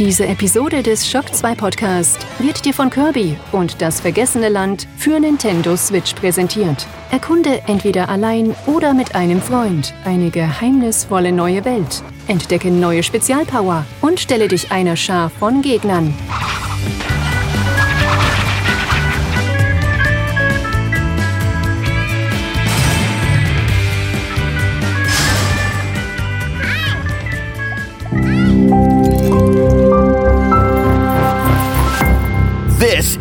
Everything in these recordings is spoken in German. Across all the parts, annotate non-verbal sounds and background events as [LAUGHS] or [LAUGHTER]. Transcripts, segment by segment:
Diese Episode des Shock 2 Podcast wird dir von Kirby und das vergessene Land für Nintendo Switch präsentiert. Erkunde entweder allein oder mit einem Freund eine geheimnisvolle neue Welt. Entdecke neue Spezialpower und stelle dich einer Schar von Gegnern.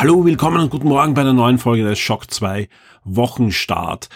Hallo, willkommen und guten Morgen bei einer neuen Folge des Shock 2 Wochenstart.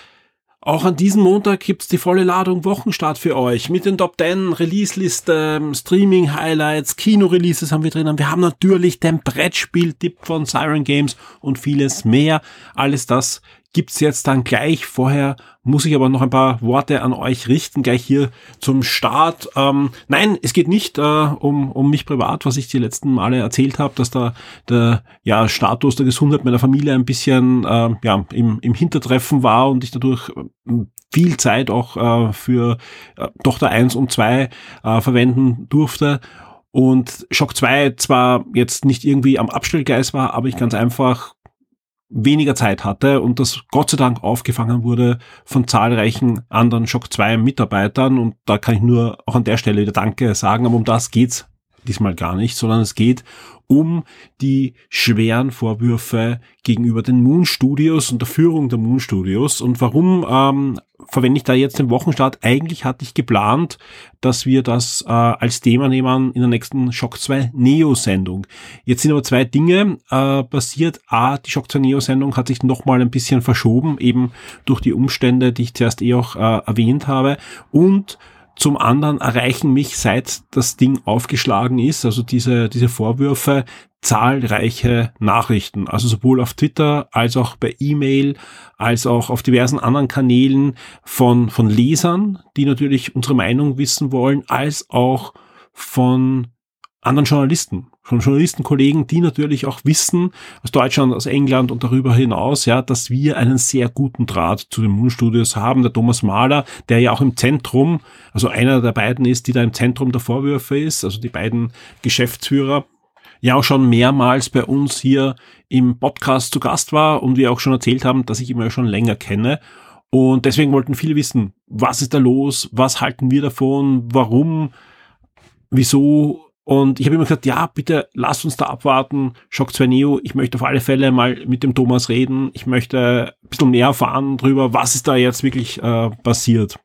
Auch an diesem Montag gibt's die volle Ladung Wochenstart für euch mit den Top 10 Release-Liste, Streaming-Highlights, Kino-Releases haben wir drinnen. Wir haben natürlich den Brettspiel-Tipp von Siren Games und vieles mehr. Alles das gibt's jetzt dann gleich. Vorher muss ich aber noch ein paar Worte an euch richten, gleich hier zum Start. Ähm, nein, es geht nicht äh, um, um mich privat, was ich die letzten Male erzählt habe, dass da der ja, Status der Gesundheit meiner Familie ein bisschen äh, ja, im, im Hintertreffen war und ich dadurch äh, viel Zeit auch äh, für äh, Tochter 1 und 2 äh, verwenden durfte. Und Shock 2 zwar jetzt nicht irgendwie am Abstellgleis war, aber ich ganz einfach weniger Zeit hatte und das Gott sei Dank aufgefangen wurde von zahlreichen anderen Shock 2 Mitarbeitern. Und da kann ich nur auch an der Stelle wieder Danke sagen, aber um das geht's diesmal gar nicht, sondern es geht um die schweren Vorwürfe gegenüber den Moon Studios und der Führung der Moon Studios. Und warum ähm, verwende ich da jetzt den Wochenstart? Eigentlich hatte ich geplant, dass wir das äh, als Thema nehmen in der nächsten Shock 2 Neo-Sendung. Jetzt sind aber zwei Dinge äh, passiert. A, die Shock 2 Neo-Sendung hat sich nochmal ein bisschen verschoben, eben durch die Umstände, die ich zuerst eh auch äh, erwähnt habe. Und zum anderen erreichen mich, seit das Ding aufgeschlagen ist, also diese, diese Vorwürfe, zahlreiche Nachrichten. Also sowohl auf Twitter als auch per E-Mail, als auch auf diversen anderen Kanälen von, von Lesern, die natürlich unsere Meinung wissen wollen, als auch von anderen Journalisten, von Journalistenkollegen, die natürlich auch wissen, aus Deutschland, aus England und darüber hinaus, ja, dass wir einen sehr guten Draht zu den Moon Studios haben. Der Thomas Mahler, der ja auch im Zentrum, also einer der beiden ist, die da im Zentrum der Vorwürfe ist, also die beiden Geschäftsführer, ja auch schon mehrmals bei uns hier im Podcast zu Gast war und wir auch schon erzählt haben, dass ich ihn ja schon länger kenne. Und deswegen wollten viele wissen, was ist da los, was halten wir davon, warum, wieso und ich habe immer gesagt, ja, bitte lasst uns da abwarten. Shock 2 Neo, ich möchte auf alle Fälle mal mit dem Thomas reden. Ich möchte ein bisschen mehr erfahren drüber, was ist da jetzt wirklich äh, passiert.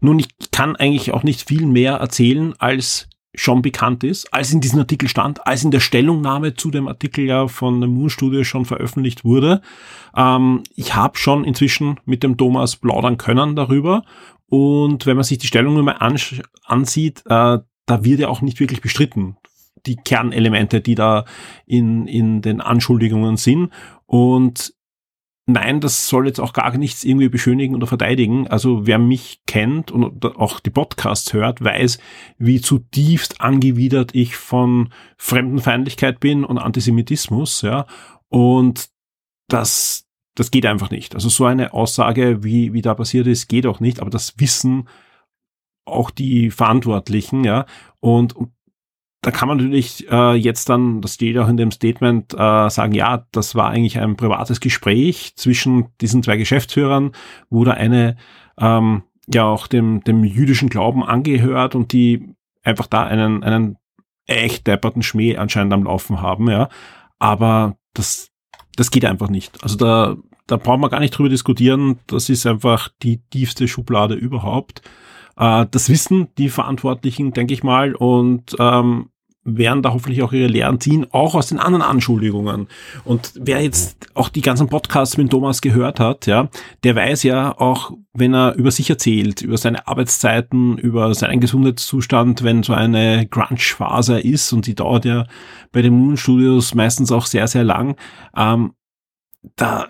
Nun, ich kann eigentlich auch nicht viel mehr erzählen, als schon bekannt ist, als in diesem Artikel stand, als in der Stellungnahme zu dem Artikel ja von dem Moon Studio schon veröffentlicht wurde. Ähm, ich habe schon inzwischen mit dem Thomas plaudern können darüber. Und wenn man sich die Stellungnahme ansieht, äh, da wird ja auch nicht wirklich bestritten, die Kernelemente, die da in, in den Anschuldigungen sind. Und nein, das soll jetzt auch gar nichts irgendwie beschönigen oder verteidigen. Also wer mich kennt und auch die Podcasts hört, weiß, wie zutiefst angewidert ich von Fremdenfeindlichkeit bin und Antisemitismus, ja. Und das, das geht einfach nicht. Also so eine Aussage, wie, wie da passiert ist, geht auch nicht. Aber das Wissen auch die Verantwortlichen, ja. Und, und da kann man natürlich äh, jetzt dann, das steht auch in dem Statement, äh, sagen, ja, das war eigentlich ein privates Gespräch zwischen diesen zwei Geschäftsführern, wo der eine ähm, ja auch dem, dem jüdischen Glauben angehört und die einfach da einen, einen echt depperten Schmäh anscheinend am Laufen haben, ja. Aber das, das geht einfach nicht. Also da, da brauchen wir gar nicht drüber diskutieren. Das ist einfach die tiefste Schublade überhaupt. Äh, das wissen die Verantwortlichen, denke ich mal. Und ähm, werden da hoffentlich auch ihre Lehren ziehen, auch aus den anderen Anschuldigungen. Und wer jetzt auch die ganzen Podcasts mit Thomas gehört hat, ja, der weiß ja auch, wenn er über sich erzählt, über seine Arbeitszeiten, über seinen Gesundheitszustand, wenn so eine Crunch-Phase ist und die dauert ja bei den Moon Studios meistens auch sehr, sehr lang, ähm, da,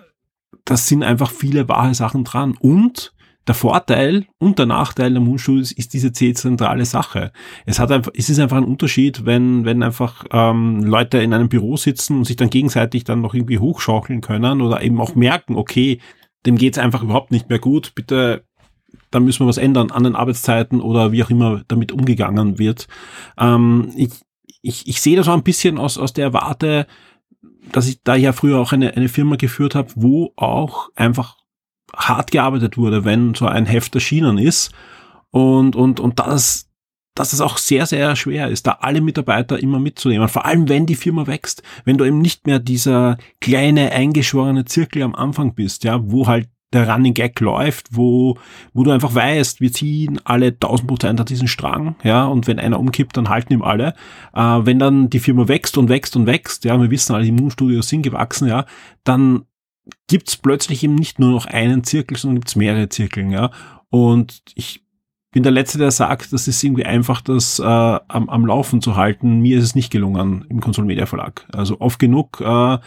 das sind einfach viele wahre Sachen dran. Und der Vorteil und der Nachteil der Moonstudios ist diese zentrale Sache. Es hat einfach, es ist einfach ein Unterschied, wenn, wenn einfach ähm, Leute in einem Büro sitzen und sich dann gegenseitig dann noch irgendwie hochschaukeln können oder eben auch merken, okay, dem geht's einfach überhaupt nicht mehr gut, bitte, da müssen wir was ändern an den Arbeitszeiten oder wie auch immer damit umgegangen wird. Ähm, ich, ich, ich sehe das auch ein bisschen aus, aus der Warte, dass ich da ja früher auch eine, eine Firma geführt habe, wo auch einfach hart gearbeitet wurde, wenn so ein Heft erschienen ist. Und, und, und das, dass es auch sehr, sehr schwer ist, da alle Mitarbeiter immer mitzunehmen. Vor allem, wenn die Firma wächst, wenn du eben nicht mehr dieser kleine, eingeschworene Zirkel am Anfang bist, ja, wo halt der Running Gag läuft, wo, wo du einfach weißt, wir ziehen alle 1000 Prozent an diesen Strang, ja, und wenn einer umkippt, dann halten ihm alle. Äh, wenn dann die Firma wächst und wächst und wächst, ja, wir wissen alle, die Moonstudios sind gewachsen, ja, dann gibt's plötzlich eben nicht nur noch einen Zirkel, sondern gibt's mehrere Zirkeln, ja. Und ich bin der Letzte, der sagt, das ist irgendwie einfach, das äh, am, am Laufen zu halten. Mir ist es nicht gelungen im Konsol Media Verlag. Also oft genug äh,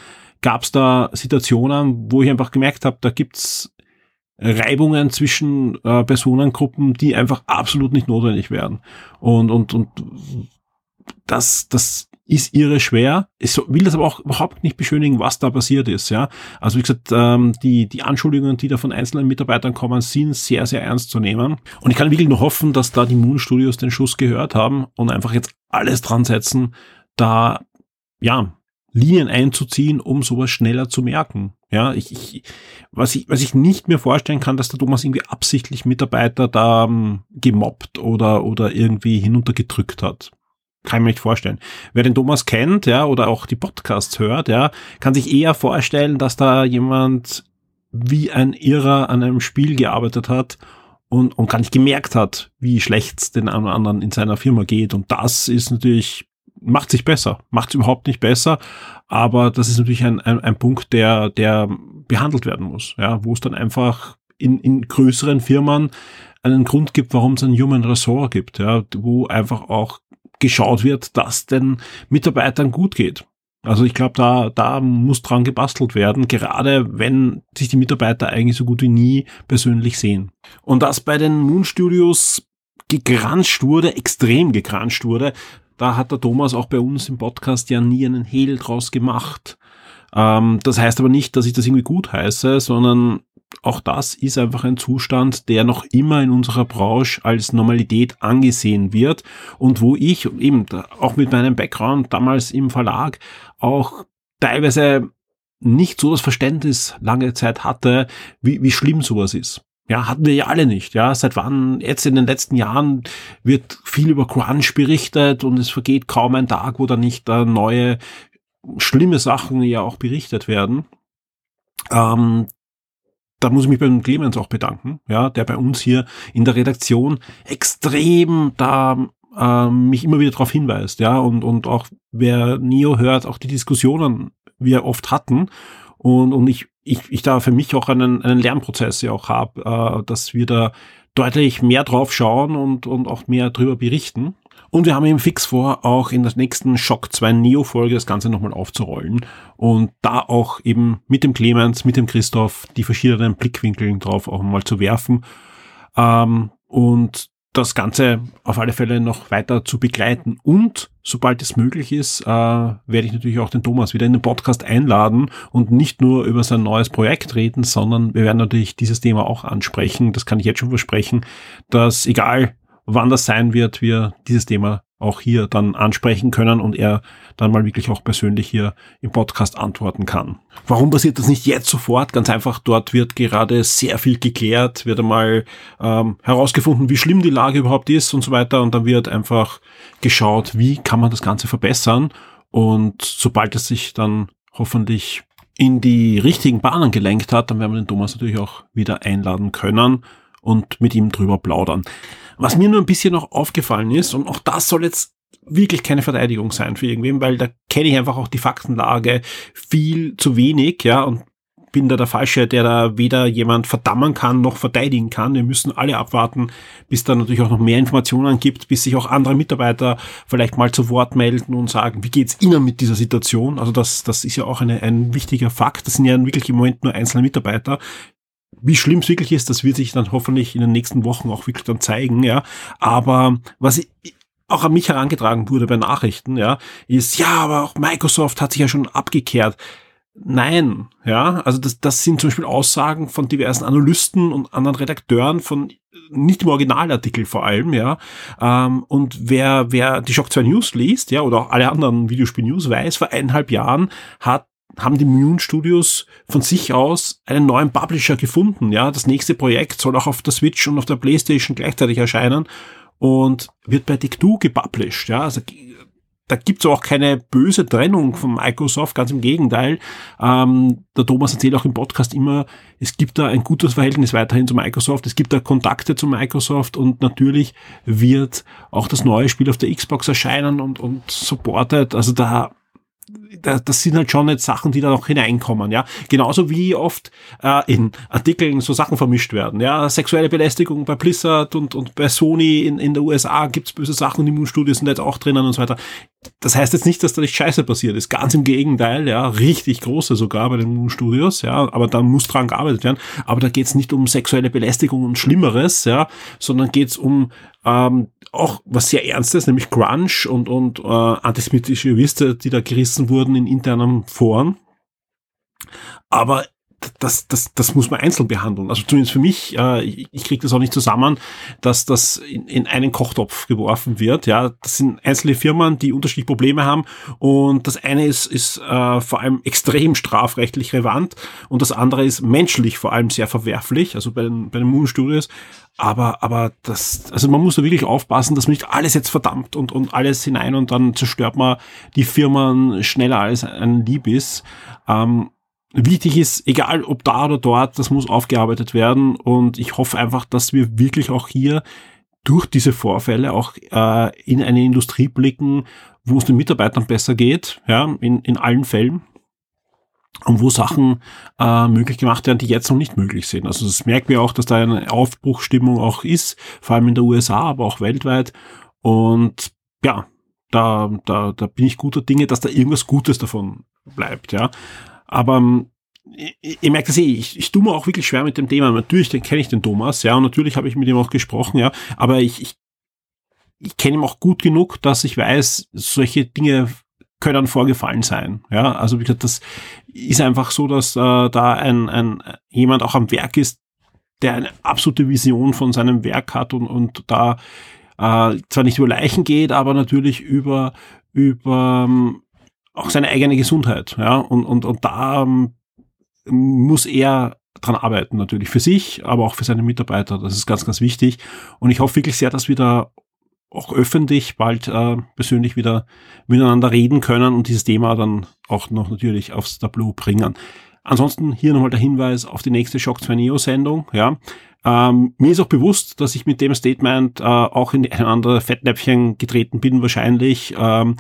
gab es da Situationen, wo ich einfach gemerkt habe, da gibt's Reibungen zwischen äh, Personengruppen, die einfach absolut nicht notwendig wären. Und, und, und das, das ist irre schwer. Ich will das aber auch überhaupt nicht beschönigen, was da passiert ist. Ja, also wie gesagt, ähm, die die Anschuldigungen, die da von einzelnen Mitarbeitern kommen, sind sehr sehr ernst zu nehmen. Und ich kann wirklich nur hoffen, dass da die Moon Studios den Schuss gehört haben und einfach jetzt alles dran setzen, da ja Linien einzuziehen, um sowas schneller zu merken. Ja, ich, ich, was ich, was ich nicht mehr vorstellen kann, dass der Thomas irgendwie absichtlich Mitarbeiter da um, gemobbt oder, oder irgendwie hinuntergedrückt hat kann ich mir nicht vorstellen. Wer den Thomas kennt, ja, oder auch die Podcasts hört, ja, kann sich eher vorstellen, dass da jemand wie ein Irrer an einem Spiel gearbeitet hat und, und gar nicht gemerkt hat, wie schlecht es den einen oder anderen in seiner Firma geht. Und das ist natürlich, macht sich besser, macht es überhaupt nicht besser, aber das ist natürlich ein, ein, ein Punkt, der, der behandelt werden muss, ja, wo es dann einfach in, in größeren Firmen einen Grund gibt, warum es ein Human Ressort gibt, ja, wo einfach auch geschaut wird, dass den Mitarbeitern gut geht. Also ich glaube, da, da muss dran gebastelt werden, gerade wenn sich die Mitarbeiter eigentlich so gut wie nie persönlich sehen. Und das bei den Moon Studios gegranscht wurde, extrem gegranscht wurde, da hat der Thomas auch bei uns im Podcast ja nie einen Hehl draus gemacht. Ähm, das heißt aber nicht, dass ich das irgendwie gut heiße, sondern auch das ist einfach ein Zustand, der noch immer in unserer Branche als Normalität angesehen wird und wo ich eben auch mit meinem Background damals im Verlag auch teilweise nicht so das Verständnis lange Zeit hatte, wie, wie schlimm sowas ist. Ja, hatten wir ja alle nicht. Ja, seit wann jetzt in den letzten Jahren wird viel über Crunch berichtet und es vergeht kaum ein Tag, wo da nicht äh, neue schlimme Sachen ja auch berichtet werden. Ähm, da muss ich mich beim Clemens auch bedanken, ja, der bei uns hier in der Redaktion extrem da äh, mich immer wieder darauf hinweist, ja, und, und auch wer Neo hört, auch die Diskussionen wir oft hatten und, und ich, ich, ich da für mich auch einen, einen Lernprozess ja auch habe, äh, dass wir da deutlich mehr drauf schauen und, und auch mehr drüber berichten. Und wir haben eben fix vor, auch in der nächsten Shock 2 Neo-Folge das Ganze nochmal aufzurollen und da auch eben mit dem Clemens, mit dem Christoph die verschiedenen Blickwinkeln drauf auch mal zu werfen ähm, und das Ganze auf alle Fälle noch weiter zu begleiten. Und sobald es möglich ist, äh, werde ich natürlich auch den Thomas wieder in den Podcast einladen und nicht nur über sein neues Projekt reden, sondern wir werden natürlich dieses Thema auch ansprechen. Das kann ich jetzt schon versprechen, dass egal wann das sein wird, wir dieses Thema auch hier dann ansprechen können und er dann mal wirklich auch persönlich hier im Podcast antworten kann. Warum passiert das nicht jetzt sofort? Ganz einfach, dort wird gerade sehr viel geklärt, wird einmal ähm, herausgefunden, wie schlimm die Lage überhaupt ist und so weiter und dann wird einfach geschaut, wie kann man das Ganze verbessern und sobald es sich dann hoffentlich in die richtigen Bahnen gelenkt hat, dann werden wir den Thomas natürlich auch wieder einladen können und mit ihm drüber plaudern. Was mir nur ein bisschen noch aufgefallen ist, und auch das soll jetzt wirklich keine Verteidigung sein für irgendwen, weil da kenne ich einfach auch die Faktenlage viel zu wenig, ja, und bin da der Falsche, der da weder jemand verdammen kann noch verteidigen kann. Wir müssen alle abwarten, bis da natürlich auch noch mehr Informationen gibt, bis sich auch andere Mitarbeiter vielleicht mal zu Wort melden und sagen, wie geht's Ihnen mit dieser Situation? Also das, das ist ja auch eine, ein wichtiger Fakt. Das sind ja wirklich im Moment nur einzelne Mitarbeiter. Wie schlimm es wirklich ist, das wird sich dann hoffentlich in den nächsten Wochen auch wirklich dann zeigen, ja. Aber was ich, auch an mich herangetragen wurde bei Nachrichten, ja, ist, ja, aber auch Microsoft hat sich ja schon abgekehrt. Nein, ja, also das, das sind zum Beispiel Aussagen von diversen Analysten und anderen Redakteuren von nicht im Originalartikel vor allem, ja. Ähm, und wer, wer die Shock 2 News liest, ja, oder auch alle anderen Videospiel-News weiß, vor eineinhalb Jahren hat haben die Moon Studios von sich aus einen neuen Publisher gefunden, ja. Das nächste Projekt soll auch auf der Switch und auf der Playstation gleichzeitig erscheinen und wird bei Take-Two gepublished, ja. Also da gibt's auch keine böse Trennung von Microsoft, ganz im Gegenteil. Ähm, der Thomas erzählt auch im Podcast immer, es gibt da ein gutes Verhältnis weiterhin zu Microsoft, es gibt da Kontakte zu Microsoft und natürlich wird auch das neue Spiel auf der Xbox erscheinen und, und supported. Also da das sind halt schon jetzt Sachen, die da noch hineinkommen, ja. Genauso wie oft äh, in Artikeln so Sachen vermischt werden, ja. Sexuelle Belästigung bei Blizzard und, und bei Sony in, in der USA gibt's böse Sachen, die Moon sind jetzt auch drinnen und so weiter. Das heißt jetzt nicht, dass da nicht Scheiße passiert ist. Ganz im Gegenteil, ja. Richtig große sogar bei den Studios, ja. Aber da muss dran gearbeitet werden. Aber da geht's nicht um sexuelle Belästigung und Schlimmeres, ja, sondern geht's um ähm, auch was sehr Ernstes, nämlich Grunge und, und äh, antisemitische Wiste, die da gerissen wurden in internen Foren. Aber das, das, das muss man einzeln behandeln. Also zumindest für mich, äh, ich, ich kriege das auch nicht zusammen, dass das in, in einen Kochtopf geworfen wird. Ja, das sind einzelne Firmen, die unterschiedliche Probleme haben und das eine ist, ist äh, vor allem extrem strafrechtlich relevant und das andere ist menschlich vor allem sehr verwerflich. Also bei den, bei den Moon Studios aber, aber das, also man muss da wirklich aufpassen, dass man nicht alles jetzt verdammt und, und alles hinein und dann zerstört man die Firmen schneller als ein Lieb ist. Ähm, wichtig ist, egal ob da oder dort, das muss aufgearbeitet werden und ich hoffe einfach, dass wir wirklich auch hier durch diese Vorfälle auch äh, in eine Industrie blicken, wo es den Mitarbeitern besser geht, ja, in, in allen Fällen und wo Sachen äh, möglich gemacht werden, die jetzt noch nicht möglich sind. Also das merken wir auch, dass da eine Aufbruchstimmung auch ist, vor allem in der USA, aber auch weltweit. Und ja, da, da, da bin ich guter Dinge, dass da irgendwas Gutes davon bleibt, ja. Aber ähm, ich merke das eh, ich, ich tue mir auch wirklich schwer mit dem Thema. Natürlich kenne ich den Thomas, ja, und natürlich habe ich mit ihm auch gesprochen, ja, aber ich, ich, ich kenne ihn auch gut genug, dass ich weiß, solche Dinge können vorgefallen sein. Ja, also wie gesagt, das ist einfach so, dass äh, da ein, ein jemand auch am Werk ist, der eine absolute Vision von seinem Werk hat und, und da äh, zwar nicht über Leichen geht, aber natürlich über über ähm, auch seine eigene Gesundheit. Ja, und und und da ähm, muss er dran arbeiten natürlich für sich, aber auch für seine Mitarbeiter. Das ist ganz ganz wichtig. Und ich hoffe wirklich sehr, dass wir da auch öffentlich bald äh, persönlich wieder miteinander reden können und dieses Thema dann auch noch natürlich aufs Tableau bringen. Ansonsten hier nochmal der Hinweis auf die nächste Shock 2 Neo Sendung. Ja, ähm, mir ist auch bewusst, dass ich mit dem Statement äh, auch in ein andere Fettnäpfchen getreten bin wahrscheinlich. Ähm,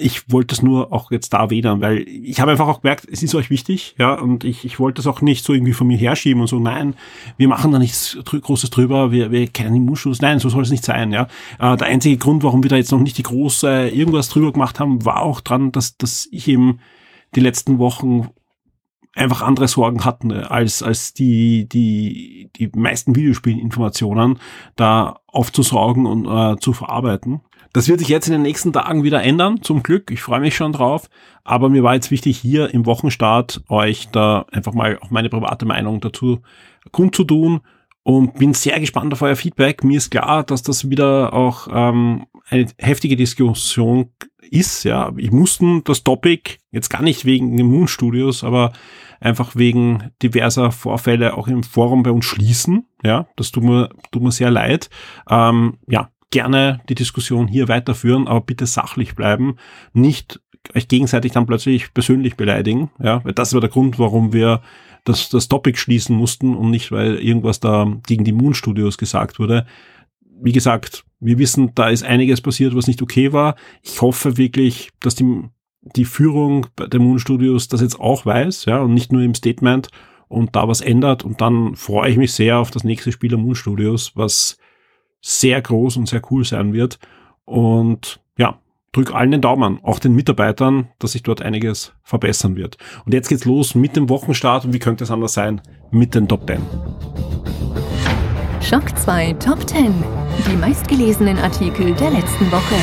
ich wollte es nur auch jetzt da erwähnen, weil ich habe einfach auch gemerkt, es ist euch wichtig, ja, und ich, ich wollte es auch nicht so irgendwie von mir herschieben und so, nein, wir machen da nichts Großes drüber, wir, wir kennen Immunschuss, nein, so soll es nicht sein, ja. Äh, der einzige Grund, warum wir da jetzt noch nicht die große irgendwas drüber gemacht haben, war auch dran, dass, dass ich eben die letzten Wochen einfach andere Sorgen hatten als, als die, die, die meisten Videospielinformationen da aufzusaugen und äh, zu verarbeiten. Das wird sich jetzt in den nächsten Tagen wieder ändern, zum Glück. Ich freue mich schon drauf. Aber mir war jetzt wichtig, hier im Wochenstart euch da einfach mal auch meine private Meinung dazu kundzutun und bin sehr gespannt auf euer Feedback. Mir ist klar, dass das wieder auch ähm, eine heftige Diskussion ist. Ja, ich mussten das Topic jetzt gar nicht wegen den Moon Studios, aber einfach wegen diverser Vorfälle auch im Forum bei uns schließen. Ja, das tut mir, tut mir sehr leid. Ähm, ja, gerne die Diskussion hier weiterführen, aber bitte sachlich bleiben, nicht euch gegenseitig dann plötzlich persönlich beleidigen, ja, weil das war der Grund, warum wir das, das Topic schließen mussten und nicht, weil irgendwas da gegen die Moon Studios gesagt wurde. wie gesagt, wir wissen, da ist einiges passiert, was nicht okay war. Ich hoffe wirklich, dass die, die Führung der Moon Studios das jetzt auch weiß, ja, und nicht nur im Statement und da was ändert. Und dann freue ich mich sehr auf das nächste Spiel der Moon Studios, was sehr groß und sehr cool sein wird. Und ja, drück allen den Daumen, auch den Mitarbeitern, dass sich dort einiges verbessern wird. Und jetzt geht's los mit dem Wochenstart und wie könnte es anders sein, mit den Top 10. Schock 2 Top 10. Die meistgelesenen Artikel der letzten Woche.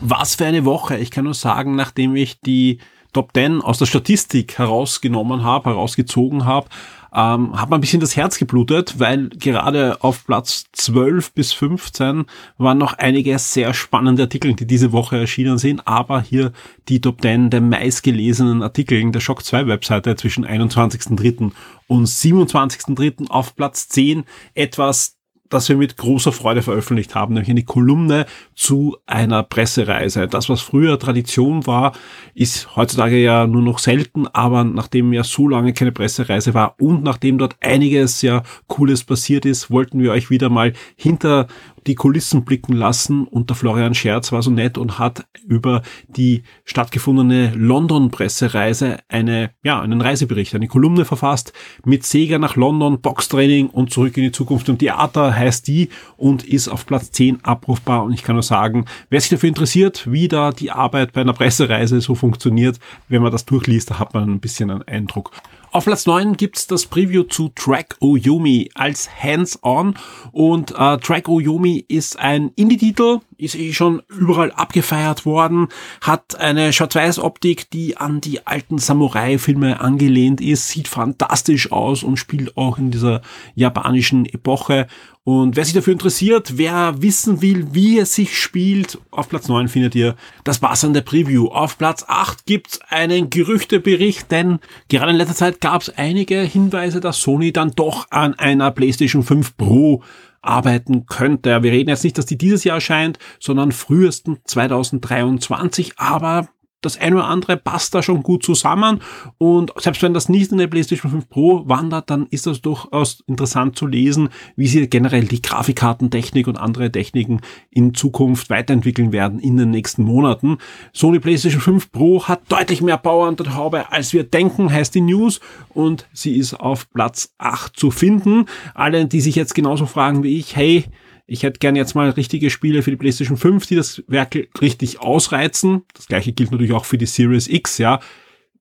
Was für eine Woche. Ich kann nur sagen, nachdem ich die Top 10 aus der Statistik herausgenommen habe, herausgezogen habe, ähm, hat man ein bisschen das Herz geblutet, weil gerade auf Platz 12 bis 15 waren noch einige sehr spannende Artikel, die diese Woche erschienen sind, aber hier die Top 10 der meistgelesenen Artikel der Shock 2 Webseite zwischen 21.3. und 27.3. auf Platz 10 etwas das wir mit großer Freude veröffentlicht haben, nämlich eine Kolumne zu einer Pressereise. Das, was früher Tradition war, ist heutzutage ja nur noch selten, aber nachdem ja so lange keine Pressereise war und nachdem dort einiges ja Cooles passiert ist, wollten wir euch wieder mal hinter die Kulissen blicken lassen. Und der Florian Scherz war so nett und hat über die stattgefundene London-Pressereise eine, ja, einen Reisebericht, eine Kolumne verfasst. Mit Sega nach London, Boxtraining und zurück in die Zukunft. Und Theater heißt die und ist auf Platz 10 abrufbar. Und ich kann nur sagen, wer sich dafür interessiert, wie da die Arbeit bei einer Pressereise so funktioniert, wenn man das durchliest, da hat man ein bisschen einen Eindruck. Auf Platz 9 gibt's das Preview zu Track Oyomi als Hands-On. Und äh, Track Oyomi ist ein Indie-Titel, ist eh schon überall abgefeiert worden, hat eine Schwarz-Weiß-Optik, die an die alten Samurai-Filme angelehnt ist, sieht fantastisch aus und spielt auch in dieser japanischen Epoche und wer sich dafür interessiert, wer wissen will, wie es sich spielt, auf Platz 9 findet ihr das passende Preview. Auf Platz 8 gibt's einen Gerüchtebericht, denn gerade in letzter Zeit gab's einige Hinweise, dass Sony dann doch an einer PlayStation 5 Pro arbeiten könnte. Wir reden jetzt nicht, dass die dieses Jahr erscheint, sondern frühestens 2023, aber das eine oder andere passt da schon gut zusammen und selbst wenn das nicht in der PlayStation 5 Pro wandert, dann ist das durchaus interessant zu lesen, wie sie generell die Grafikkartentechnik und andere Techniken in Zukunft weiterentwickeln werden in den nächsten Monaten. Sony PlayStation 5 Pro hat deutlich mehr Power an der Haube, als wir denken, heißt die News und sie ist auf Platz 8 zu finden. Alle, die sich jetzt genauso fragen wie ich, hey, ich hätte gern jetzt mal richtige Spiele für die PlayStation 5, die das Werk richtig ausreizen. Das gleiche gilt natürlich auch für die Series X, ja.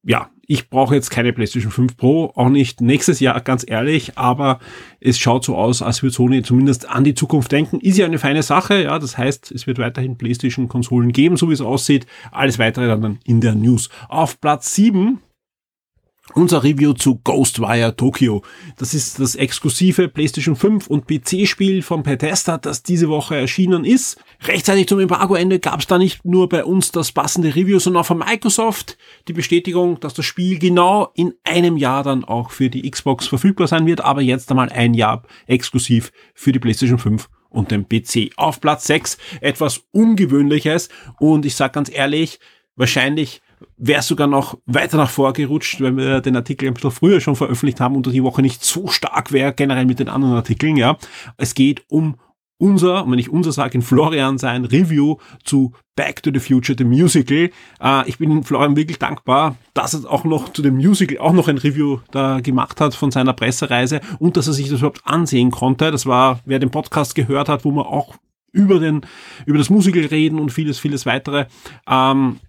Ja, ich brauche jetzt keine PlayStation 5 Pro, auch nicht nächstes Jahr, ganz ehrlich, aber es schaut so aus, als würde Sony zumindest an die Zukunft denken. Ist ja eine feine Sache, ja, das heißt, es wird weiterhin PlayStation-Konsolen geben, so wie es aussieht. Alles weitere dann in der News. Auf Platz 7 unser Review zu Ghostwire Tokyo. Das ist das exklusive PlayStation 5 und PC-Spiel von Bethesda, das diese Woche erschienen ist. Rechtzeitig zum Embargoende gab es da nicht nur bei uns das passende Review, sondern auch von Microsoft die Bestätigung, dass das Spiel genau in einem Jahr dann auch für die Xbox verfügbar sein wird, aber jetzt einmal ein Jahr exklusiv für die PlayStation 5 und den PC. Auf Platz 6 etwas Ungewöhnliches und ich sag ganz ehrlich, wahrscheinlich wäre sogar noch weiter nach vorgerutscht, wenn wir den Artikel ein bisschen früher schon veröffentlicht haben und die Woche nicht so stark wäre, generell mit den anderen Artikeln, ja. Es geht um unser, wenn ich unser sage, in Florian sein Review zu Back to the Future, the Musical. Äh, ich bin Florian wirklich dankbar, dass er auch noch zu dem Musical auch noch ein Review da gemacht hat von seiner Pressereise und dass er sich das überhaupt ansehen konnte. Das war, wer den Podcast gehört hat, wo wir auch über den, über das Musical reden und vieles, vieles weitere. Ähm,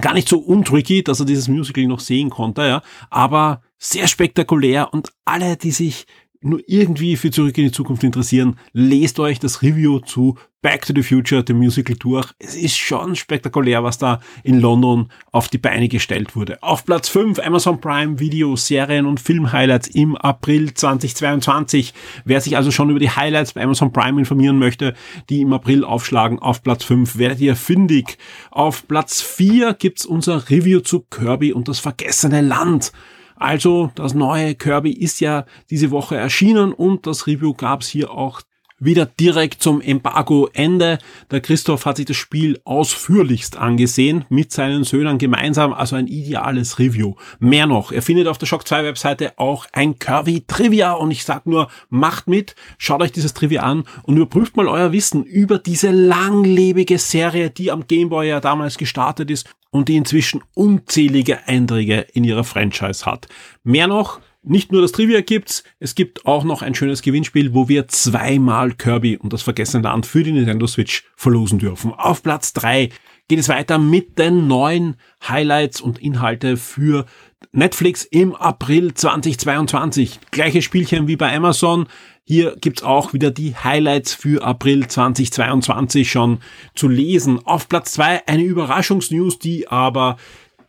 gar nicht so untricky, dass er dieses Musical noch sehen konnte, ja, aber sehr spektakulär und alle, die sich nur irgendwie für Zurück in die Zukunft interessieren, lest euch das Review zu Back to the Future, the Musical durch. Es ist schon spektakulär, was da in London auf die Beine gestellt wurde. Auf Platz 5 Amazon Prime Video, Serien und Film-Highlights im April 2022. Wer sich also schon über die Highlights bei Amazon Prime informieren möchte, die im April aufschlagen, auf Platz 5 werdet ihr fündig. Auf Platz 4 gibt's unser Review zu Kirby und das vergessene Land. Also das neue Kirby ist ja diese Woche erschienen und das Review gab's hier auch wieder direkt zum Embargo-Ende. Der Christoph hat sich das Spiel ausführlichst angesehen, mit seinen Söhnen gemeinsam, also ein ideales Review. Mehr noch, er findet auf der Shock 2 Webseite auch ein Curvy Trivia und ich sag nur, macht mit, schaut euch dieses Trivia an und überprüft mal euer Wissen über diese langlebige Serie, die am Gameboy ja damals gestartet ist und die inzwischen unzählige Einträge in ihrer Franchise hat. Mehr noch, nicht nur das Trivia gibt's, es gibt auch noch ein schönes Gewinnspiel, wo wir zweimal Kirby und das vergessene Land für die Nintendo Switch verlosen dürfen. Auf Platz drei geht es weiter mit den neuen Highlights und Inhalte für Netflix im April 2022. Gleiche Spielchen wie bei Amazon. Hier gibt's auch wieder die Highlights für April 2022 schon zu lesen. Auf Platz zwei eine Überraschungsnews, die aber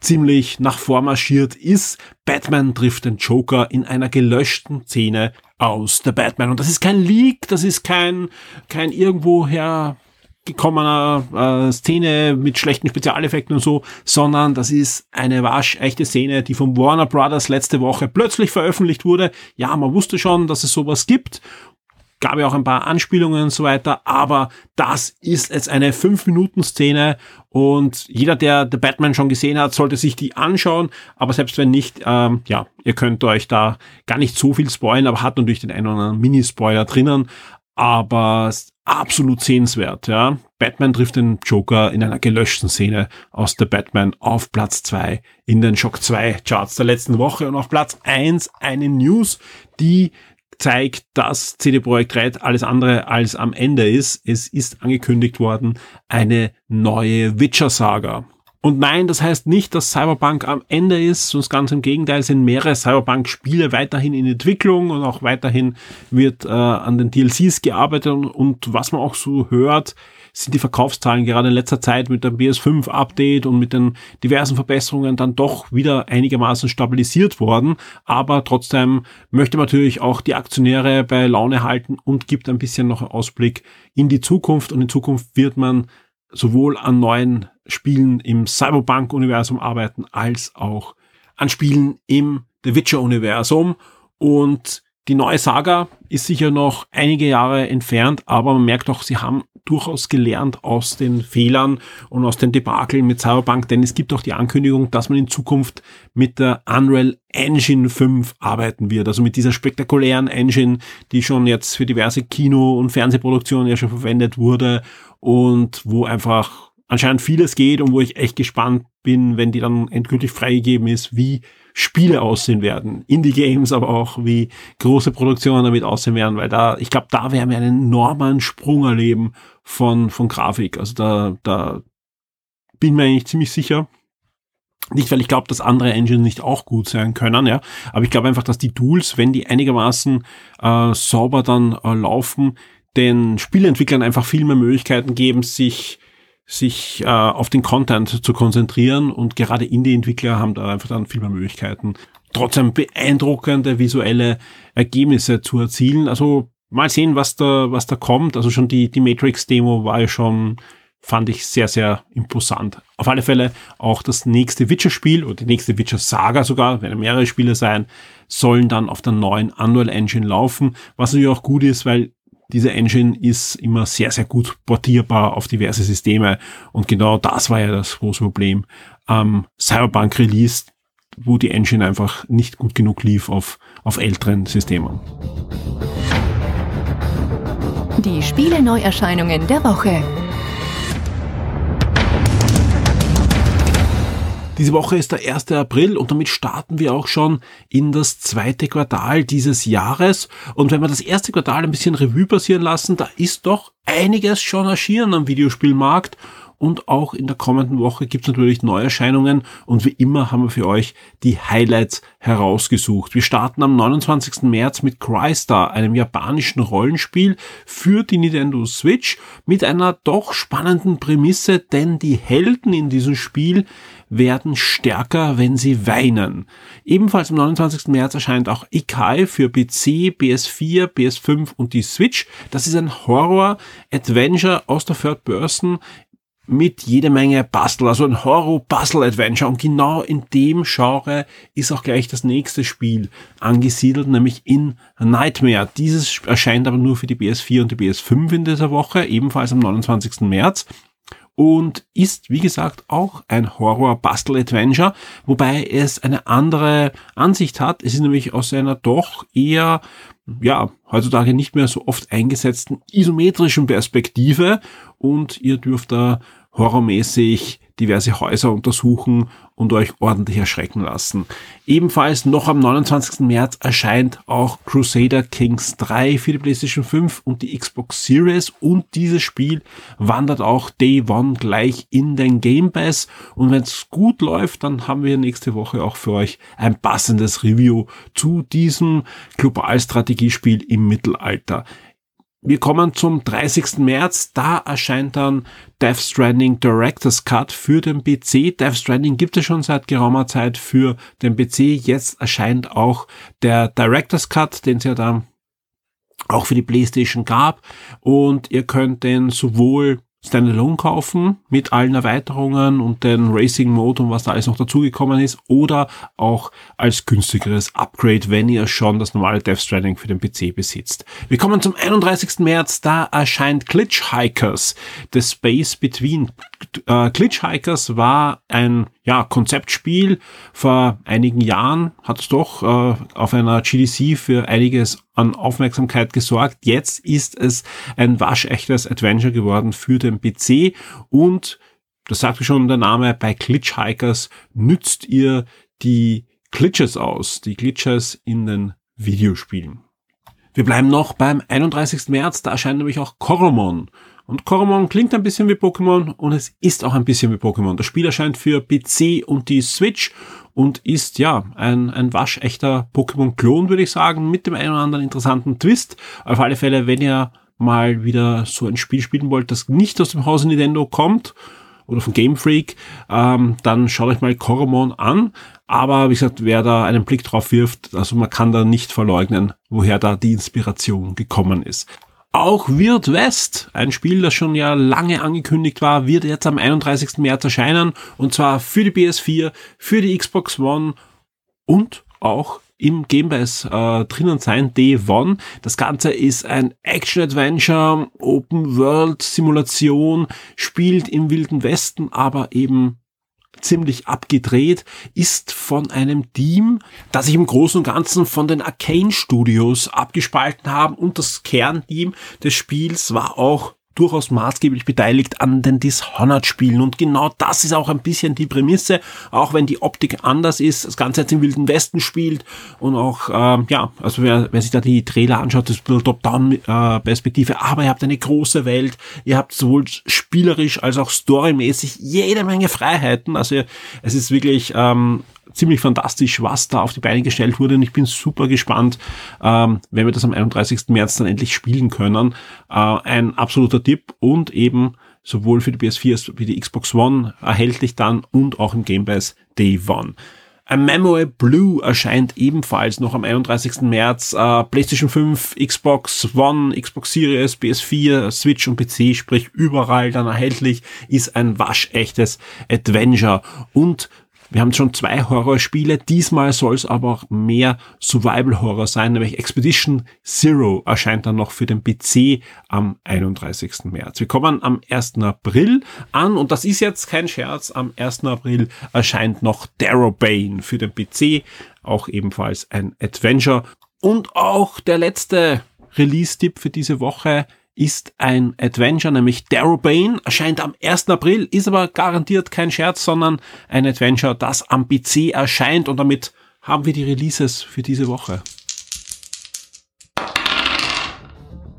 ziemlich nach vormarschiert ist. Batman trifft den Joker in einer gelöschten Szene aus der Batman. Und das ist kein Leak, das ist kein, kein irgendwoher gekommener äh, Szene mit schlechten Spezialeffekten und so, sondern das ist eine waschechte Szene, die von Warner Brothers letzte Woche plötzlich veröffentlicht wurde. Ja, man wusste schon, dass es sowas gibt. Gab ja auch ein paar Anspielungen und so weiter, aber das ist jetzt eine 5-Minuten-Szene und jeder, der The Batman schon gesehen hat, sollte sich die anschauen, aber selbst wenn nicht, ähm, ja, ihr könnt euch da gar nicht so viel spoilen, aber hat natürlich den einen oder anderen Mini-Spoiler drinnen, aber absolut sehenswert, ja. Batman trifft den Joker in einer gelöschten Szene aus der Batman auf Platz zwei in den Shock 2 Charts der letzten Woche und auf Platz eins eine News, die zeigt, dass CD Projekt Red alles andere als am Ende ist. Es ist angekündigt worden, eine neue Witcher-Saga. Und nein, das heißt nicht, dass Cyberpunk am Ende ist, sonst ganz im Gegenteil sind mehrere Cyberpunk-Spiele weiterhin in Entwicklung und auch weiterhin wird äh, an den DLCs gearbeitet und, und was man auch so hört, sind die Verkaufszahlen gerade in letzter Zeit mit dem PS5-Update und mit den diversen Verbesserungen dann doch wieder einigermaßen stabilisiert worden. Aber trotzdem möchte man natürlich auch die Aktionäre bei Laune halten und gibt ein bisschen noch einen Ausblick in die Zukunft. Und in Zukunft wird man sowohl an neuen Spielen im Cyberpunk-Universum arbeiten, als auch an Spielen im The Witcher-Universum. Und die neue Saga ist sicher noch einige Jahre entfernt, aber man merkt auch, sie haben durchaus gelernt aus den Fehlern und aus den Debakeln mit Cyberpunk, denn es gibt auch die Ankündigung, dass man in Zukunft mit der Unreal Engine 5 arbeiten wird, also mit dieser spektakulären Engine, die schon jetzt für diverse Kino- und Fernsehproduktionen ja schon verwendet wurde und wo einfach anscheinend vieles geht und wo ich echt gespannt bin, wenn die dann endgültig freigegeben ist, wie Spiele aussehen werden. Indie-Games, aber auch wie große Produktionen damit aussehen werden, weil da, ich glaube, da werden wir einen enormen Sprung erleben von, von Grafik. Also da, da bin mir eigentlich ziemlich sicher. Nicht, weil ich glaube, dass andere Engines nicht auch gut sein können, ja, aber ich glaube einfach, dass die Tools, wenn die einigermaßen äh, sauber dann äh, laufen, den Spielentwicklern einfach viel mehr Möglichkeiten geben, sich sich äh, auf den Content zu konzentrieren und gerade Indie-Entwickler haben da einfach dann viel mehr Möglichkeiten, trotzdem beeindruckende visuelle Ergebnisse zu erzielen. Also mal sehen, was da, was da kommt. Also schon die, die Matrix-Demo war ja schon, fand ich sehr, sehr imposant. Auf alle Fälle auch das nächste Witcher-Spiel oder die nächste Witcher-Saga sogar, werden mehrere Spiele sein, sollen dann auf der neuen Unreal Engine laufen, was natürlich auch gut ist, weil diese Engine ist immer sehr, sehr gut portierbar auf diverse Systeme. Und genau das war ja das große Problem am Cyberpunk Release, wo die Engine einfach nicht gut genug lief auf, auf älteren Systemen. Die Spiele Neuerscheinungen der Woche. Diese Woche ist der 1. April und damit starten wir auch schon in das zweite Quartal dieses Jahres. Und wenn wir das erste Quartal ein bisschen Revue passieren lassen, da ist doch einiges schon erschienen am Videospielmarkt und auch in der kommenden Woche gibt es natürlich Neuerscheinungen und wie immer haben wir für euch die Highlights herausgesucht. Wir starten am 29. März mit Crystar, einem japanischen Rollenspiel für die Nintendo Switch mit einer doch spannenden Prämisse, denn die Helden in diesem Spiel werden stärker, wenn sie weinen. Ebenfalls am 29. März erscheint auch Ikai für PC, PS4, PS5 und die Switch. Das ist ein Horror-Adventure aus der Third Person mit jede Menge Puzzle, also ein Horror-Puzzle-Adventure. Und genau in dem Genre ist auch gleich das nächste Spiel angesiedelt, nämlich in Nightmare. Dieses erscheint aber nur für die PS4 und die PS5 in dieser Woche, ebenfalls am 29. März und ist, wie gesagt, auch ein Horror-Bastel-Adventure, wobei es eine andere Ansicht hat. Es ist nämlich aus einer doch eher, ja, heutzutage nicht mehr so oft eingesetzten isometrischen Perspektive und ihr dürft da horrormäßig diverse Häuser untersuchen und euch ordentlich erschrecken lassen. Ebenfalls noch am 29. März erscheint auch Crusader Kings 3 für die PlayStation 5 und die Xbox Series und dieses Spiel wandert auch Day One gleich in den Game Pass und wenn es gut läuft, dann haben wir nächste Woche auch für euch ein passendes Review zu diesem Globalstrategiespiel im Mittelalter. Wir kommen zum 30. März. Da erscheint dann Death Stranding Director's Cut für den PC. Death Stranding gibt es schon seit geraumer Zeit für den PC. Jetzt erscheint auch der Director's Cut, den es ja dann auch für die PlayStation gab. Und ihr könnt den sowohl Standalone kaufen mit allen Erweiterungen und den Racing Mode und was da alles noch dazugekommen ist oder auch als günstigeres Upgrade, wenn ihr schon das normale Death Stranding für den PC besitzt. Wir kommen zum 31. März, da erscheint Glitch Hikers, The Space Between. Äh, Glitch Hikers war ein ja, Konzeptspiel vor einigen Jahren, hat es doch äh, auf einer GDC für einiges an Aufmerksamkeit gesorgt. Jetzt ist es ein waschechtes Adventure geworden für den PC und das sagte schon der Name, bei Glitchhikers nützt ihr die Glitches aus, die Glitches in den Videospielen. Wir bleiben noch beim 31. März, da erscheint nämlich auch Koromon. Und Koromon klingt ein bisschen wie Pokémon und es ist auch ein bisschen wie Pokémon. Das Spiel erscheint für PC und die Switch und ist ja ein, ein waschechter Pokémon-Klon, würde ich sagen, mit dem einen oder anderen interessanten Twist. Auf alle Fälle, wenn ihr mal wieder so ein Spiel spielen wollt, das nicht aus dem Hause Nintendo kommt oder von Game Freak, ähm, dann schaut euch mal Koromon an. Aber wie gesagt, wer da einen Blick drauf wirft, also man kann da nicht verleugnen, woher da die Inspiration gekommen ist. Auch Weird West, ein Spiel, das schon ja lange angekündigt war, wird jetzt am 31. März erscheinen. Und zwar für die PS4, für die Xbox One und auch im Game Pass äh, drinnen sein, Day One. Das Ganze ist ein Action-Adventure, Open-World-Simulation, spielt im Wilden Westen, aber eben ziemlich abgedreht, ist von einem Team, das sich im Großen und Ganzen von den Arcane Studios abgespalten haben und das Kernteam des Spiels war auch durchaus maßgeblich beteiligt an den Dishonored-Spielen. Und genau das ist auch ein bisschen die Prämisse, auch wenn die Optik anders ist, das Ganze jetzt im Wilden Westen spielt und auch, ähm, ja, also wer, wer sich da die Trailer anschaut, das ist Top-Down-Perspektive, aber ihr habt eine große Welt, ihr habt sowohl spielerisch als auch storymäßig jede Menge Freiheiten, also es ist wirklich ähm, ziemlich fantastisch, was da auf die Beine gestellt wurde. Und ich bin super gespannt, ähm, wenn wir das am 31. März dann endlich spielen können. Äh, ein absoluter Tipp und eben sowohl für die PS4 als wie die Xbox One erhältlich dann und auch im Game Pass Day One. A Memory Blue erscheint ebenfalls noch am 31. März. Äh, PlayStation 5, Xbox One, Xbox Series, PS4, Switch und PC, sprich überall dann erhältlich, ist ein waschechtes Adventure. Und wir haben schon zwei Horrorspiele. Diesmal soll es aber auch mehr Survival-Horror sein, nämlich Expedition Zero erscheint dann noch für den PC am 31. März. Wir kommen am 1. April an und das ist jetzt kein Scherz. Am 1. April erscheint noch Darrowbane für den PC, auch ebenfalls ein Adventure. Und auch der letzte Release-Tipp für diese Woche ist ein Adventure, nämlich Darrowbane, erscheint am 1. April, ist aber garantiert kein Scherz, sondern ein Adventure, das am PC erscheint und damit haben wir die Releases für diese Woche.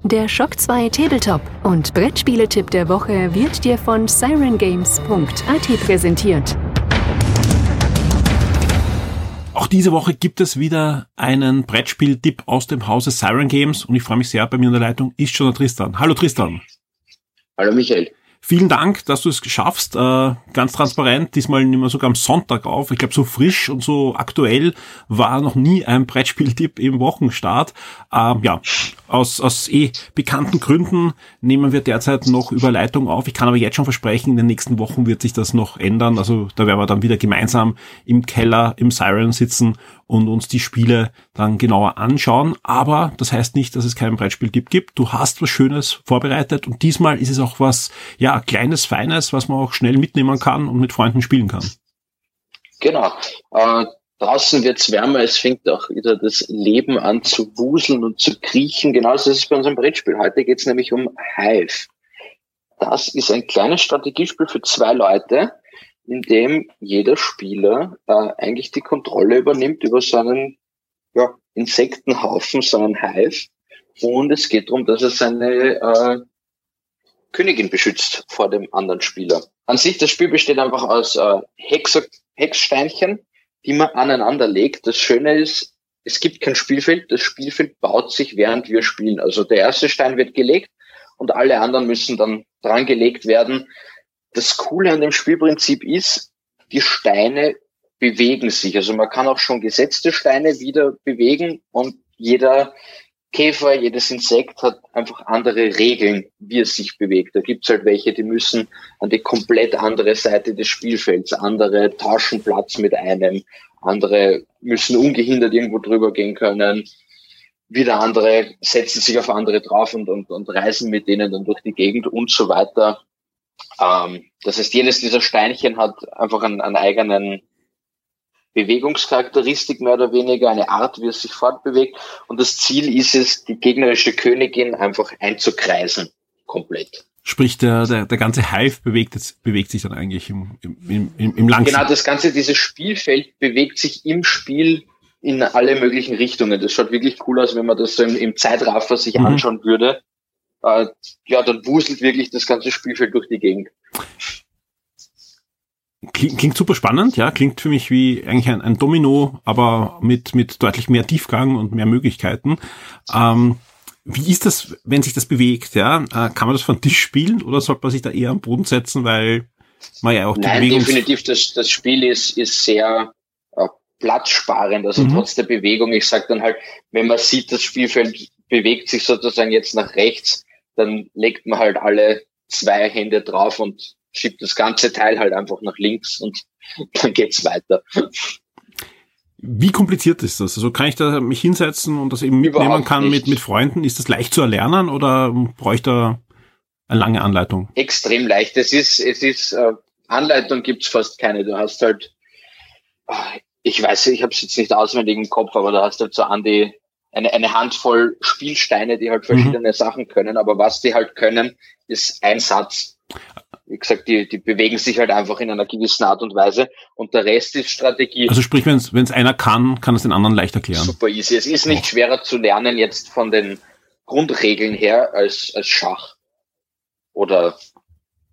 Der Shock 2 Tabletop und Brettspieletipp der Woche wird dir von sirengames.at präsentiert. Auch diese Woche gibt es wieder einen Brettspiel-Tipp aus dem Hause Siren Games und ich freue mich sehr, bei mir in der Leitung ist schon der Tristan. Hallo Tristan. Hallo Michael. Vielen Dank, dass du es schaffst. Äh, ganz transparent, diesmal nehmen wir sogar am Sonntag auf. Ich glaube, so frisch und so aktuell war noch nie ein Brettspieltipp im Wochenstart. Ähm, ja, aus, aus eh bekannten Gründen nehmen wir derzeit noch Überleitung auf. Ich kann aber jetzt schon versprechen, in den nächsten Wochen wird sich das noch ändern. Also da werden wir dann wieder gemeinsam im Keller im Siren sitzen und uns die Spiele dann genauer anschauen. Aber das heißt nicht, dass es keinen Brettspieltipp gibt. Du hast was Schönes vorbereitet und diesmal ist es auch was, ja, kleines, feines, was man auch schnell mitnehmen kann und mit Freunden spielen kann. Genau. Äh, draußen wird's wärmer, es fängt auch wieder das Leben an zu wuseln und zu kriechen. Genauso ist es bei unserem Brettspiel. Heute geht's nämlich um Hive. Das ist ein kleines Strategiespiel für zwei Leute in dem jeder Spieler äh, eigentlich die Kontrolle übernimmt über seinen ja, Insektenhaufen, seinen Hive. Und es geht darum, dass er seine äh, Königin beschützt vor dem anderen Spieler. An sich, das Spiel besteht einfach aus äh, Hex Hexsteinchen, die man aneinander legt. Das Schöne ist, es gibt kein Spielfeld. Das Spielfeld baut sich, während wir spielen. Also der erste Stein wird gelegt und alle anderen müssen dann dran gelegt werden das Coole an dem Spielprinzip ist, die Steine bewegen sich. Also man kann auch schon gesetzte Steine wieder bewegen und jeder Käfer, jedes Insekt hat einfach andere Regeln, wie es sich bewegt. Da gibt's halt welche, die müssen an die komplett andere Seite des Spielfelds, andere tauschen Platz mit einem, andere müssen ungehindert irgendwo drüber gehen können, wieder andere setzen sich auf andere drauf und, und, und reisen mit denen dann durch die Gegend und so weiter. Ähm, das heißt, jedes dieser Steinchen hat einfach einen, einen eigenen Bewegungscharakteristik mehr oder weniger, eine Art, wie es sich fortbewegt. Und das Ziel ist es, die gegnerische Königin einfach einzukreisen, komplett. Sprich, der, der, der ganze Hive bewegt, bewegt sich dann eigentlich im, im, im, im Langspiel. Genau, das ganze, dieses Spielfeld bewegt sich im Spiel in alle möglichen Richtungen. Das schaut wirklich cool aus, wenn man das so im, im Zeitraffer sich mhm. anschauen würde äh, ja, dann wuselt wirklich das ganze Spielfeld durch die Gegend. Klingt, klingt super spannend, ja, klingt für mich wie eigentlich ein, ein Domino, aber mit, mit deutlich mehr Tiefgang und mehr Möglichkeiten. Ähm, wie ist das, wenn sich das bewegt, ja? Äh, kann man das von Tisch spielen oder sollte man sich da eher am Boden setzen, weil man ja auch die Nein, Bewegungs definitiv, das, das Spiel ist, ist sehr äh, platzsparend, also mhm. trotz der Bewegung. Ich sag dann halt, wenn man sieht, das Spielfeld bewegt sich sozusagen jetzt nach rechts, dann legt man halt alle zwei Hände drauf und schiebt das ganze Teil halt einfach nach links und [LAUGHS] dann geht's weiter. Wie kompliziert ist das? Also kann ich da mich hinsetzen und das eben mitnehmen Überhaupt kann mit, mit Freunden? Ist das leicht zu erlernen oder da eine lange Anleitung? Extrem leicht. Es ist, es ist, äh, Anleitung gibt's fast keine. Du hast halt, ah, ich weiß, ich habe es jetzt nicht auswendig im Kopf, aber du hast halt so an die eine, eine Handvoll Spielsteine, die halt mhm. verschiedene mhm. Sachen können, aber was die halt können, ist ein Satz. Wie gesagt, die, die bewegen sich halt einfach in einer gewissen Art und Weise und der Rest ist Strategie. Also sprich, wenn es einer kann, kann es den anderen leicht erklären. Super easy. Es ist nicht oh. schwerer zu lernen jetzt von den Grundregeln her als, als Schach oder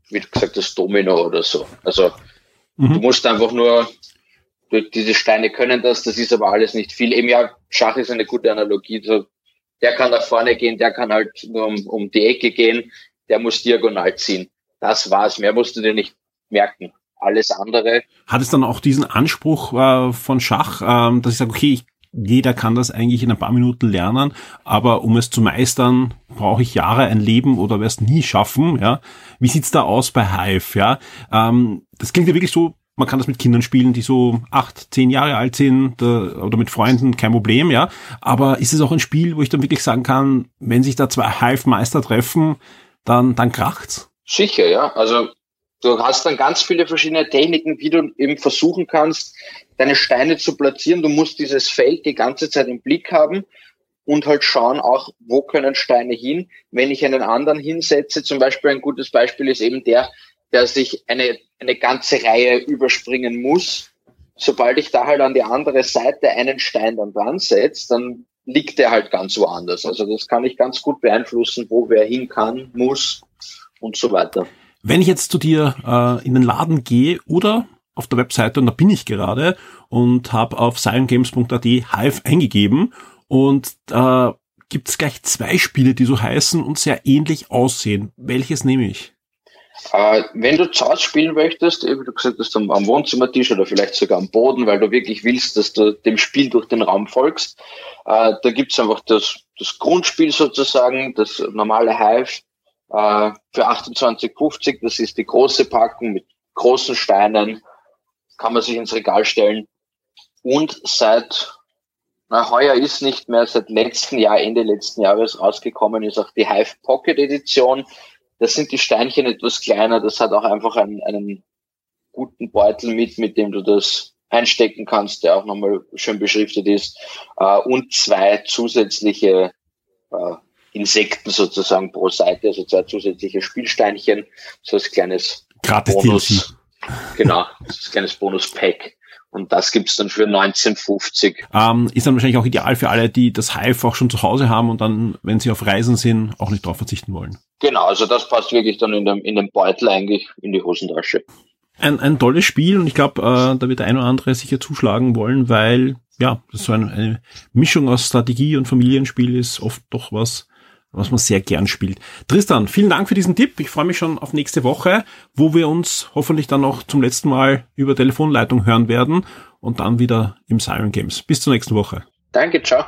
wie gesagt das Domino oder so. Also mhm. du musst einfach nur diese Steine können das, das ist aber alles nicht viel. Eben ja, Schach ist eine gute Analogie. So, der kann nach vorne gehen, der kann halt nur um, um die Ecke gehen, der muss diagonal ziehen. Das war's. Mehr musst du dir nicht merken. Alles andere. Hat es dann auch diesen Anspruch äh, von Schach, äh, dass ich sage, okay, ich, jeder kann das eigentlich in ein paar Minuten lernen, aber um es zu meistern, brauche ich Jahre, ein Leben oder werde es nie schaffen. Ja, wie sieht's da aus bei Hive? Ja, ähm, das klingt ja wirklich so man kann das mit Kindern spielen, die so acht, zehn Jahre alt sind oder mit Freunden, kein Problem, ja. Aber ist es auch ein Spiel, wo ich dann wirklich sagen kann, wenn sich da zwei Hive-Meister treffen, dann, dann kracht's? Sicher, ja. Also du hast dann ganz viele verschiedene Techniken, wie du eben versuchen kannst, deine Steine zu platzieren. Du musst dieses Feld die ganze Zeit im Blick haben und halt schauen auch, wo können Steine hin. Wenn ich einen anderen hinsetze, zum Beispiel ein gutes Beispiel ist eben der, der sich eine, eine ganze Reihe überspringen muss. Sobald ich da halt an die andere Seite einen Stein dann dran setze, dann liegt der halt ganz woanders. Also das kann ich ganz gut beeinflussen, wo wer hin kann, muss und so weiter. Wenn ich jetzt zu dir äh, in den Laden gehe oder auf der Webseite, und da bin ich gerade, und habe auf silentgames.at Hive eingegeben und äh, gibt es gleich zwei Spiele, die so heißen und sehr ähnlich aussehen. Welches nehme ich? Äh, wenn du zu Hause spielen möchtest, wie du gesagt hast, am, am Wohnzimmertisch oder vielleicht sogar am Boden, weil du wirklich willst, dass du dem Spiel durch den Raum folgst, äh, da gibt's einfach das, das Grundspiel sozusagen, das normale Hive äh, für 28,50. Das ist die große Packung mit großen Steinen, kann man sich ins Regal stellen. Und seit na, heuer ist nicht mehr, seit letzten Jahr, Ende letzten Jahres rausgekommen ist auch die Hive Pocket Edition. Da sind die Steinchen etwas kleiner. Das hat auch einfach einen, einen guten Beutel mit, mit dem du das einstecken kannst, der auch nochmal schön beschriftet ist. Äh, und zwei zusätzliche äh, Insekten sozusagen pro Seite, also zwei zusätzliche Spielsteinchen, so als kleines Gratis Bonus. DLC. Genau, das kleines Bonus-Pack. Und das gibt's dann für 1950. Ähm, ist dann wahrscheinlich auch ideal für alle, die das Hive auch schon zu Hause haben und dann, wenn sie auf Reisen sind, auch nicht drauf verzichten wollen. Genau, also das passt wirklich dann in, dem, in den Beutel eigentlich in die Hosentasche. Ein, ein tolles Spiel und ich glaube, äh, da wird der ein oder andere sicher zuschlagen wollen, weil ja, das so eine, eine Mischung aus Strategie und Familienspiel ist oft doch was, was man sehr gern spielt. Tristan, vielen Dank für diesen Tipp. Ich freue mich schon auf nächste Woche, wo wir uns hoffentlich dann noch zum letzten Mal über Telefonleitung hören werden und dann wieder im Siren Games. Bis zur nächsten Woche. Danke, ciao.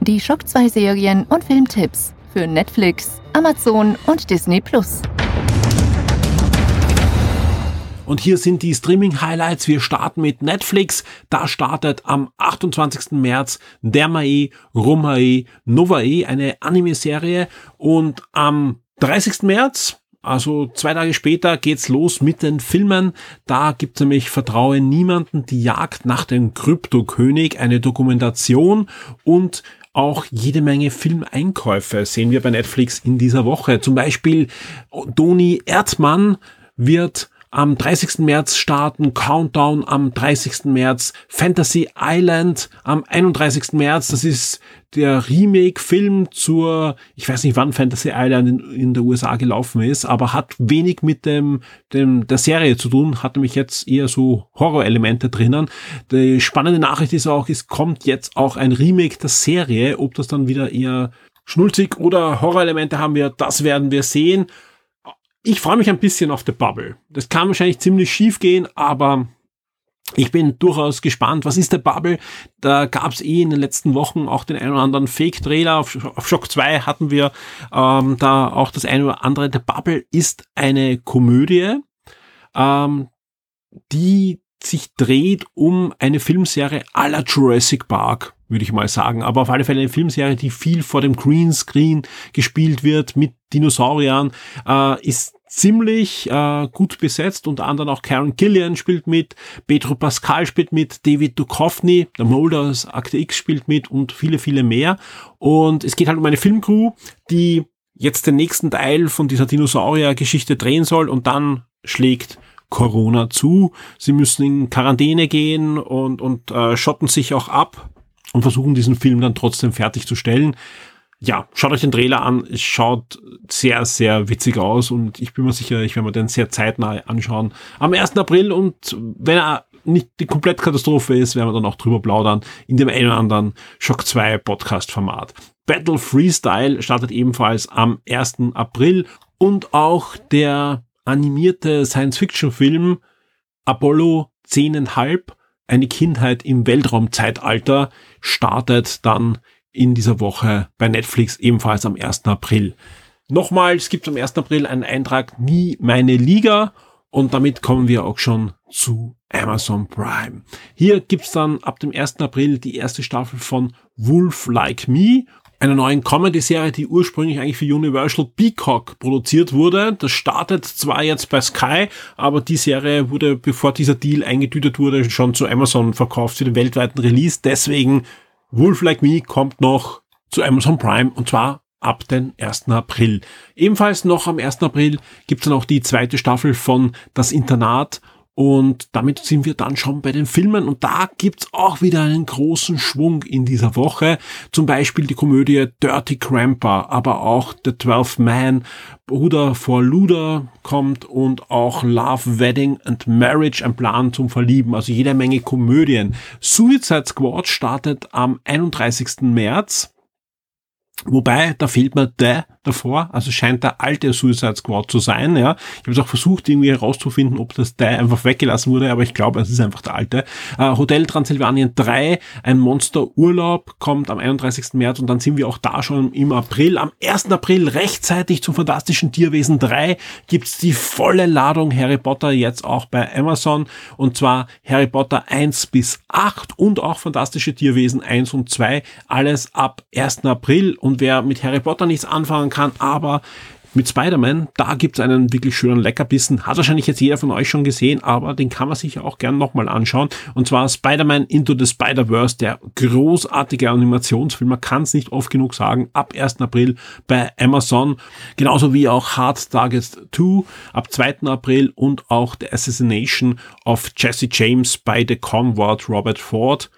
Die Schock 2 Serien und Filmtipps für Netflix, Amazon und Disney Plus. Und hier sind die Streaming-Highlights. Wir starten mit Netflix. Da startet am 28. März Dermae, Romae, Novae, eine Anime-Serie. Und am 30. März, also zwei Tage später, geht's los mit den Filmen. Da gibt's nämlich Vertraue niemanden, die Jagd nach dem Kryptokönig, eine Dokumentation und auch jede Menge Filmeinkäufe sehen wir bei Netflix in dieser Woche. Zum Beispiel Doni Erdmann wird am 30. März starten, Countdown am 30. März, Fantasy Island am 31. März, das ist der Remake-Film zur, ich weiß nicht wann Fantasy Island in, in, der USA gelaufen ist, aber hat wenig mit dem, dem der Serie zu tun, hat nämlich jetzt eher so Horror-Elemente drinnen. Die spannende Nachricht ist auch, es kommt jetzt auch ein Remake der Serie, ob das dann wieder eher schnulzig oder Horror-Elemente haben wir, das werden wir sehen ich freue mich ein bisschen auf The Bubble. Das kann wahrscheinlich ziemlich schief gehen, aber ich bin durchaus gespannt. Was ist der Bubble? Da gab es eh in den letzten Wochen auch den einen oder anderen Fake-Trailer. Auf, auf Shock 2 hatten wir ähm, da auch das eine oder andere. The Bubble ist eine Komödie, ähm, die sich dreht um eine Filmserie la Jurassic Park würde ich mal sagen. Aber auf alle Fälle eine Filmserie, die viel vor dem Greenscreen gespielt wird mit Dinosauriern, äh, ist ziemlich äh, gut besetzt. Unter anderem auch Karen Gillian spielt mit, Pedro Pascal spielt mit, David Duchovny, der Mulder aus Akte X spielt mit und viele, viele mehr. Und es geht halt um eine Filmcrew, die jetzt den nächsten Teil von dieser Dinosaurier-Geschichte drehen soll und dann schlägt Corona zu. Sie müssen in Quarantäne gehen und, und äh, schotten sich auch ab und versuchen diesen Film dann trotzdem fertigzustellen. Ja, schaut euch den Trailer an. Es schaut sehr, sehr witzig aus und ich bin mir sicher, ich werde mir den sehr zeitnah anschauen. Am 1. April und wenn er nicht die Komplettkatastrophe ist, werden wir dann auch drüber plaudern in dem einen oder anderen Shock 2 Podcast Format. Battle Freestyle startet ebenfalls am 1. April und auch der animierte Science-Fiction-Film Apollo 10,5 eine Kindheit im Weltraumzeitalter startet dann in dieser Woche bei Netflix ebenfalls am 1. April. Nochmal, es gibt am 1. April einen Eintrag Nie meine Liga und damit kommen wir auch schon zu Amazon Prime. Hier gibt's dann ab dem 1. April die erste Staffel von Wolf Like Me einer neuen Comedy-Serie, die ursprünglich eigentlich für Universal Peacock produziert wurde. Das startet zwar jetzt bei Sky, aber die Serie wurde, bevor dieser Deal eingetütet wurde, schon zu Amazon verkauft für den weltweiten Release. Deswegen Wolf Like Me kommt noch zu Amazon Prime und zwar ab den 1. April. Ebenfalls noch am 1. April gibt es dann auch die zweite Staffel von Das Internat und damit sind wir dann schon bei den Filmen und da gibt's auch wieder einen großen Schwung in dieser Woche. Zum Beispiel die Komödie Dirty Cramper, aber auch The Twelfth Man, Bruder vor Luder kommt und auch Love, Wedding and Marriage, ein Plan zum Verlieben, also jede Menge Komödien. Suicide Squad startet am 31. März. Wobei, da fehlt mir der, davor. Also scheint der alte Suicide Squad zu sein. Ja, ich habe es auch versucht irgendwie herauszufinden, ob das der einfach weggelassen wurde, aber ich glaube, es ist einfach der alte. Äh, Hotel Transylvanien 3, ein Monsterurlaub kommt am 31. März und dann sind wir auch da schon im April. Am 1. April rechtzeitig zum Fantastischen Tierwesen 3 gibt's die volle Ladung Harry Potter jetzt auch bei Amazon und zwar Harry Potter 1 bis 8 und auch Fantastische Tierwesen 1 und 2 alles ab 1. April und wer mit Harry Potter nichts anfangen kann, aber mit Spider-Man, da gibt's einen wirklich schönen Leckerbissen. Hat wahrscheinlich jetzt jeder von euch schon gesehen, aber den kann man sich auch gern nochmal anschauen. Und zwar Spider-Man Into the Spider-Verse, der großartige Animationsfilm. Man kann es nicht oft genug sagen. Ab 1. April bei Amazon. Genauso wie auch Hard Target 2 ab 2. April und auch The Assassination of Jesse James bei The Convert Robert Ford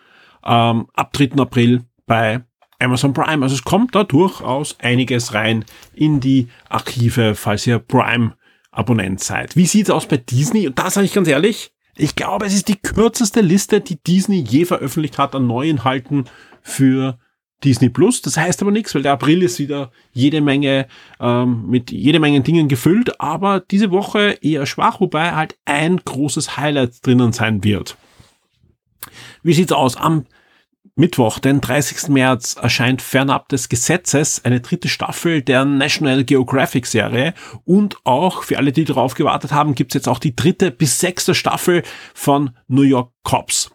ähm, ab 3. April bei Amazon Prime. Also es kommt da durchaus einiges rein in die Archive, falls ihr Prime-Abonnent seid. Wie sieht's aus bei Disney? Und da sage ich ganz ehrlich, ich glaube, es ist die kürzeste Liste, die Disney je veröffentlicht hat an Neuinhalten für Disney Plus. Das heißt aber nichts, weil der April ist wieder jede Menge ähm, mit jede Menge Dingen gefüllt, aber diese Woche eher schwach, wobei halt ein großes Highlight drinnen sein wird. Wie sieht's aus? Am Mittwoch, den 30. März, erscheint fernab des Gesetzes eine dritte Staffel der National Geographic Serie und auch für alle, die darauf gewartet haben, gibt's jetzt auch die dritte bis sechste Staffel von New York Cops.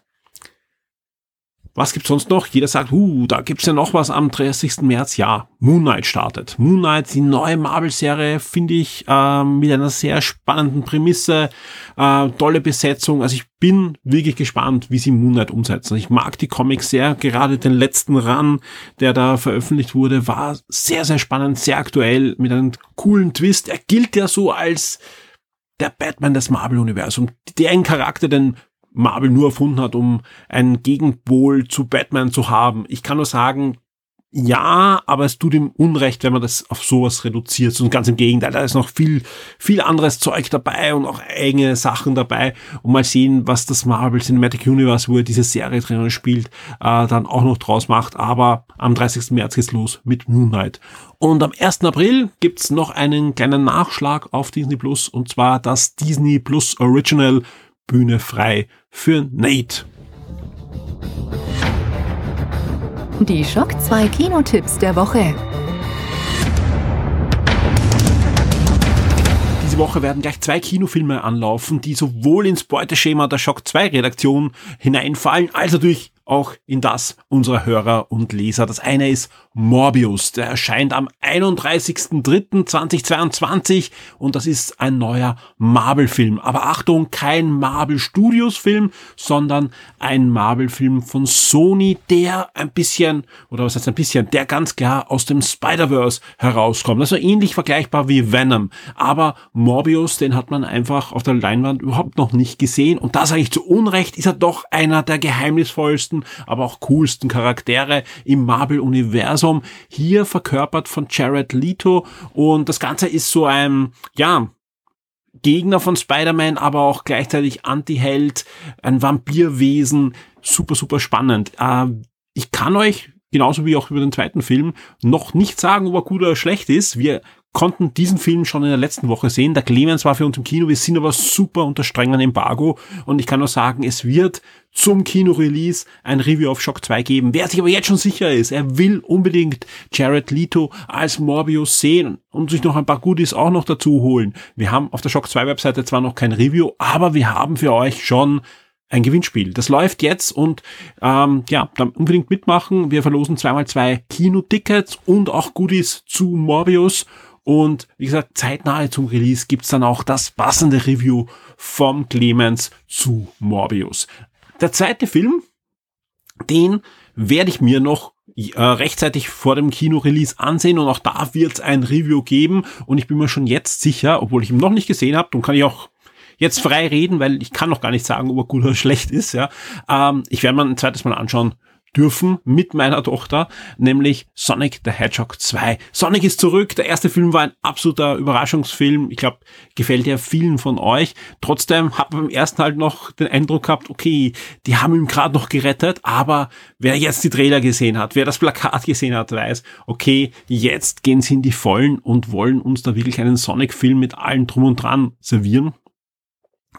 Was gibt's sonst noch? Jeder sagt, uh, da gibt's ja noch was am 30. März. Ja, Moon Knight startet. Moon Knight, die neue Marvel-Serie, finde ich, äh, mit einer sehr spannenden Prämisse, äh, tolle Besetzung. Also ich bin wirklich gespannt, wie sie Moon Knight umsetzen. Ich mag die Comics sehr. Gerade den letzten Run, der da veröffentlicht wurde, war sehr, sehr spannend, sehr aktuell, mit einem coolen Twist. Er gilt ja so als der Batman des Marvel-Universums. Der ein Charakter, den Marvel nur erfunden hat, um einen Gegenpol zu Batman zu haben. Ich kann nur sagen, ja, aber es tut ihm Unrecht, wenn man das auf sowas reduziert. Und ganz im Gegenteil, da ist noch viel, viel anderes Zeug dabei und auch eigene Sachen dabei. Und mal sehen, was das Marvel Cinematic Universe, wo er diese Serie drinnen spielt, äh, dann auch noch draus macht. Aber am 30. März geht's los mit Moonlight. Und am 1. April gibt's noch einen kleinen Nachschlag auf Disney Plus und zwar das Disney Plus Original Bühne frei für Nate. Die Schock 2 Kinotipps der Woche. Diese Woche werden gleich zwei Kinofilme anlaufen, die sowohl ins Beuteschema der Schock 2 Redaktion hineinfallen, als natürlich auch in das unserer Hörer und Leser. Das eine ist Morbius. Der erscheint am 31.03.2022 und das ist ein neuer Marvel-Film. Aber Achtung, kein Marvel Studios Film, sondern ein Marvel-Film von Sony, der ein bisschen, oder was heißt ein bisschen, der ganz klar aus dem Spider-Verse herauskommt. Also ähnlich vergleichbar wie Venom. Aber Morbius, den hat man einfach auf der Leinwand überhaupt noch nicht gesehen. Und da sage ich zu Unrecht, ist er doch einer der geheimnisvollsten besten, aber auch coolsten Charaktere im Marvel-Universum. Hier verkörpert von Jared Leto und das Ganze ist so ein, ja, Gegner von Spider-Man, aber auch gleichzeitig Anti-Held, ein Vampirwesen. Super, super spannend. Äh, ich kann euch genauso wie auch über den zweiten Film, noch nicht sagen, ob er gut oder schlecht ist. Wir konnten diesen Film schon in der letzten Woche sehen. Der Clemens war für uns im Kino. Wir sind aber super unter strengen Embargo. Und ich kann nur sagen, es wird zum Kino-Release ein Review auf Shock 2 geben. Wer sich aber jetzt schon sicher ist, er will unbedingt Jared Leto als Morbius sehen und sich noch ein paar Goodies auch noch dazu holen. Wir haben auf der Shock 2 Webseite zwar noch kein Review, aber wir haben für euch schon ein Gewinnspiel. Das läuft jetzt und ähm, ja, dann unbedingt mitmachen. Wir verlosen zweimal zwei Kinotickets und auch Goodies zu Morbius und wie gesagt, zeitnahe zum Release gibt's dann auch das passende Review vom Clemens zu Morbius. Der zweite Film, den werde ich mir noch äh, rechtzeitig vor dem Kino-Release ansehen und auch da wird es ein Review geben und ich bin mir schon jetzt sicher, obwohl ich ihn noch nicht gesehen habe, dann kann ich auch jetzt frei reden, weil ich kann noch gar nicht sagen, ob er gut oder [LAUGHS] schlecht ist. Ja, ähm, Ich werde mir ein zweites Mal anschauen dürfen mit meiner Tochter, nämlich Sonic the Hedgehog 2. Sonic ist zurück. Der erste Film war ein absoluter Überraschungsfilm. Ich glaube, gefällt ja vielen von euch. Trotzdem habe ich beim ersten halt noch den Eindruck gehabt, okay, die haben ihn gerade noch gerettet, aber wer jetzt die Trailer gesehen hat, wer das Plakat gesehen hat, weiß, okay, jetzt gehen sie in die Vollen und wollen uns da wirklich einen Sonic-Film mit allen drum und dran servieren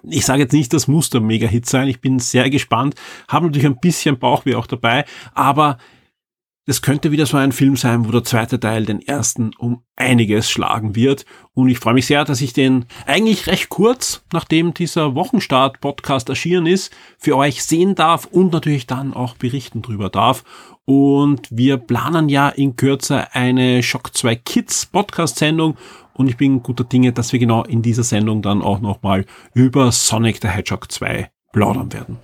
ich sage jetzt nicht, das muss der Mega-Hit sein. Ich bin sehr gespannt. Habe natürlich ein bisschen Bauchweh auch dabei, aber das könnte wieder so ein Film sein, wo der zweite Teil den ersten um einiges schlagen wird. Und ich freue mich sehr, dass ich den eigentlich recht kurz, nachdem dieser Wochenstart-Podcast erschienen ist, für euch sehen darf und natürlich dann auch berichten drüber darf. Und wir planen ja in Kürze eine Shock 2 Kids Podcast-Sendung und ich bin guter Dinge, dass wir genau in dieser Sendung dann auch nochmal über Sonic the Hedgehog 2 plaudern werden.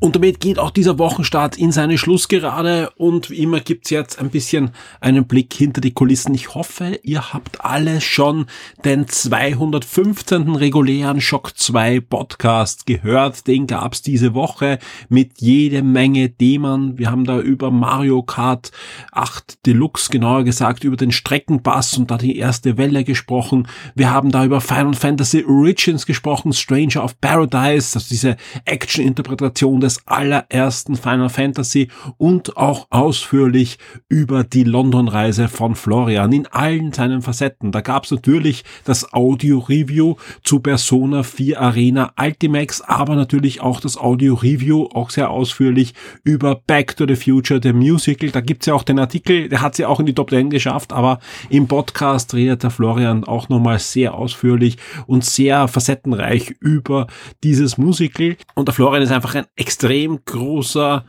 Und damit geht auch dieser Wochenstart in seine Schlussgerade und wie immer gibt's jetzt ein bisschen einen Blick hinter die Kulissen. Ich hoffe, ihr habt alle schon den 215. regulären Shock 2 Podcast gehört. Den gab's diese Woche mit jede Menge Themen. Wir haben da über Mario Kart 8 Deluxe, genauer gesagt, über den Streckenpass und da die erste Welle gesprochen. Wir haben da über Final Fantasy Origins gesprochen, Stranger of Paradise, also diese Action-Interpretation des allerersten Final Fantasy und auch ausführlich über die London-Reise von Florian in allen seinen Facetten. Da gab es natürlich das Audio-Review zu Persona 4 Arena Ultimax, aber natürlich auch das Audio-Review, auch sehr ausführlich über Back to the Future, der Musical. Da gibt's ja auch den Artikel, der hat sie ja auch in die Top 10 geschafft, aber im Podcast redet der Florian auch nochmal sehr ausführlich und sehr facettenreich über dieses Musical. Und der Florian ist einfach ein extrem extrem großer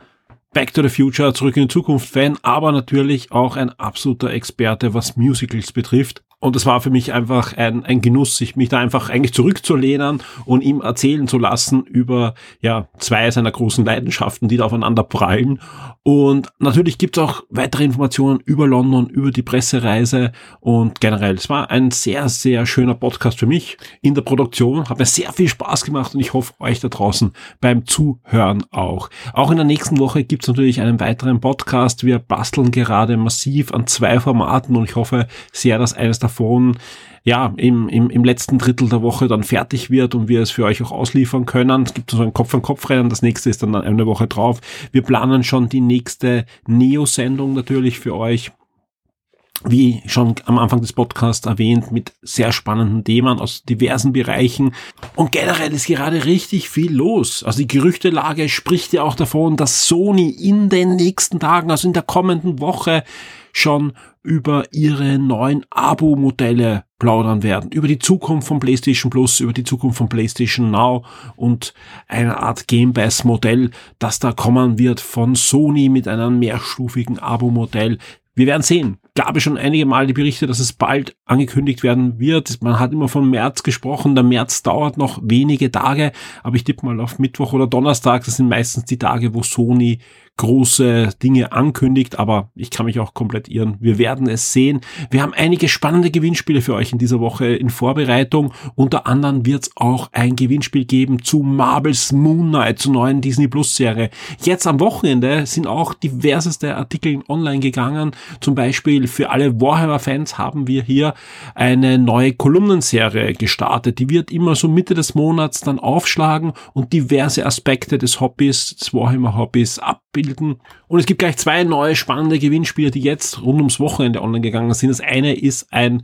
Back to the Future, Zurück in die Zukunft Fan, aber natürlich auch ein absoluter Experte, was Musicals betrifft. Und es war für mich einfach ein, ein Genuss, sich mich da einfach eigentlich zurückzulehnen und ihm erzählen zu lassen über ja zwei seiner großen Leidenschaften, die da aufeinander prallen. Und natürlich gibt es auch weitere Informationen über London, über die Pressereise und generell. Es war ein sehr, sehr schöner Podcast für mich in der Produktion. Hat mir sehr viel Spaß gemacht und ich hoffe euch da draußen beim Zuhören auch. Auch in der nächsten Woche gibt es natürlich einen weiteren Podcast. Wir basteln gerade massiv an zwei Formaten und ich hoffe sehr, dass eines davon davon ja, im, im, im letzten Drittel der Woche dann fertig wird und wir es für euch auch ausliefern können. Es gibt so ein Kopf-an-Kopf-Rennen, das nächste ist dann eine Woche drauf. Wir planen schon die nächste Neo-Sendung natürlich für euch wie schon am Anfang des Podcasts erwähnt, mit sehr spannenden Themen aus diversen Bereichen. Und generell ist gerade richtig viel los. Also die Gerüchtelage spricht ja auch davon, dass Sony in den nächsten Tagen, also in der kommenden Woche, schon über ihre neuen Abo-Modelle plaudern werden, über die Zukunft von PlayStation Plus, über die Zukunft von PlayStation Now und eine Art Game Pass Modell, das da kommen wird von Sony mit einem mehrstufigen Abo-Modell. Wir werden sehen. Gab es schon einige Mal die Berichte, dass es bald angekündigt werden wird. Man hat immer von März gesprochen. Der März dauert noch wenige Tage, aber ich tippe mal auf Mittwoch oder Donnerstag. Das sind meistens die Tage, wo Sony große Dinge ankündigt, aber ich kann mich auch komplett irren. Wir werden es sehen. Wir haben einige spannende Gewinnspiele für euch in dieser Woche in Vorbereitung. Unter anderem wird es auch ein Gewinnspiel geben zu Marvel's Moon Knight, zur neuen Disney Plus Serie. Jetzt am Wochenende sind auch diverseste Artikel online gegangen. Zum Beispiel für alle Warhammer-Fans haben wir hier eine neue Kolumnenserie gestartet. Die wird immer so Mitte des Monats dann aufschlagen und diverse Aspekte des Hobbys, des Warhammer-Hobbys abbilden abbilden. Und es gibt gleich zwei neue spannende Gewinnspiele, die jetzt rund ums Wochenende online gegangen sind. Das eine ist ein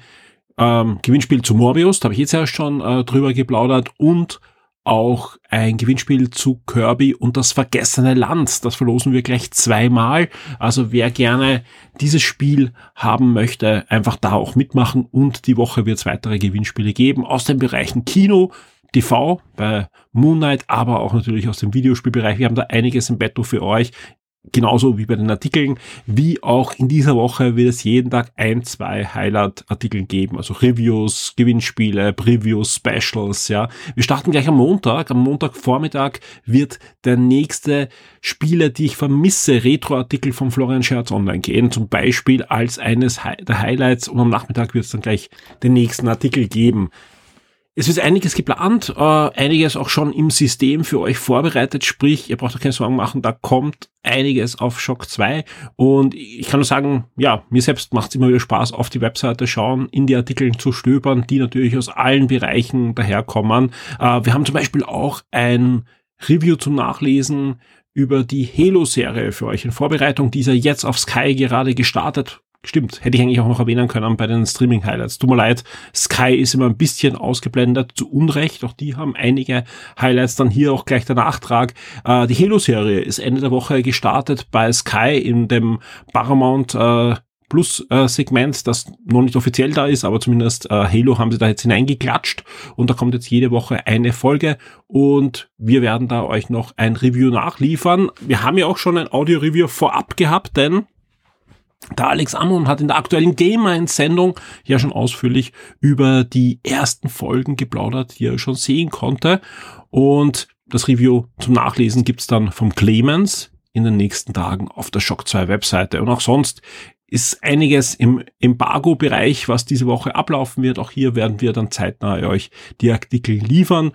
ähm, Gewinnspiel zu Morbius, da habe ich jetzt ja schon äh, drüber geplaudert und auch ein Gewinnspiel zu Kirby und das vergessene Land. Das verlosen wir gleich zweimal. Also wer gerne dieses Spiel haben möchte, einfach da auch mitmachen und die Woche wird es weitere Gewinnspiele geben aus den Bereichen Kino, TV, bei Moonlight, aber auch natürlich aus dem Videospielbereich. Wir haben da einiges im Betto für euch. Genauso wie bei den Artikeln, wie auch in dieser Woche wird es jeden Tag ein, zwei Highlight-Artikel geben, also Reviews, Gewinnspiele, Previews, Specials, ja. Wir starten gleich am Montag. Am Montagvormittag wird der nächste Spiele, die ich vermisse, Retro-Artikel von Florian Scherz online gehen, zum Beispiel als eines der Highlights und am Nachmittag wird es dann gleich den nächsten Artikel geben. Es ist einiges geplant, äh, einiges auch schon im System für euch vorbereitet, sprich, ihr braucht euch keine Sorgen machen, da kommt einiges auf Shock 2 und ich kann nur sagen, ja, mir selbst macht es immer wieder Spaß, auf die Webseite schauen, in die Artikel zu stöbern, die natürlich aus allen Bereichen daherkommen. Äh, wir haben zum Beispiel auch ein Review zum Nachlesen über die Halo-Serie für euch in Vorbereitung. Dieser jetzt auf Sky gerade gestartet Stimmt, hätte ich eigentlich auch noch erwähnen können bei den Streaming-Highlights. Tut mir leid, Sky ist immer ein bisschen ausgeblendet, zu Unrecht. Auch die haben einige Highlights. Dann hier auch gleich der Nachtrag. Äh, die Halo-Serie ist Ende der Woche gestartet bei Sky in dem Paramount äh, Plus-Segment, äh, das noch nicht offiziell da ist, aber zumindest äh, Halo haben sie da jetzt hineingeklatscht und da kommt jetzt jede Woche eine Folge und wir werden da euch noch ein Review nachliefern. Wir haben ja auch schon ein Audio-Review vorab gehabt, denn der Alex Amon hat in der aktuellen Game 1 Sendung ja schon ausführlich über die ersten Folgen geplaudert, die er schon sehen konnte. Und das Review zum Nachlesen gibt's dann vom Clemens in den nächsten Tagen auf der Shock 2 Webseite. Und auch sonst ist einiges im Embargo-Bereich, was diese Woche ablaufen wird. Auch hier werden wir dann zeitnah euch die Artikel liefern.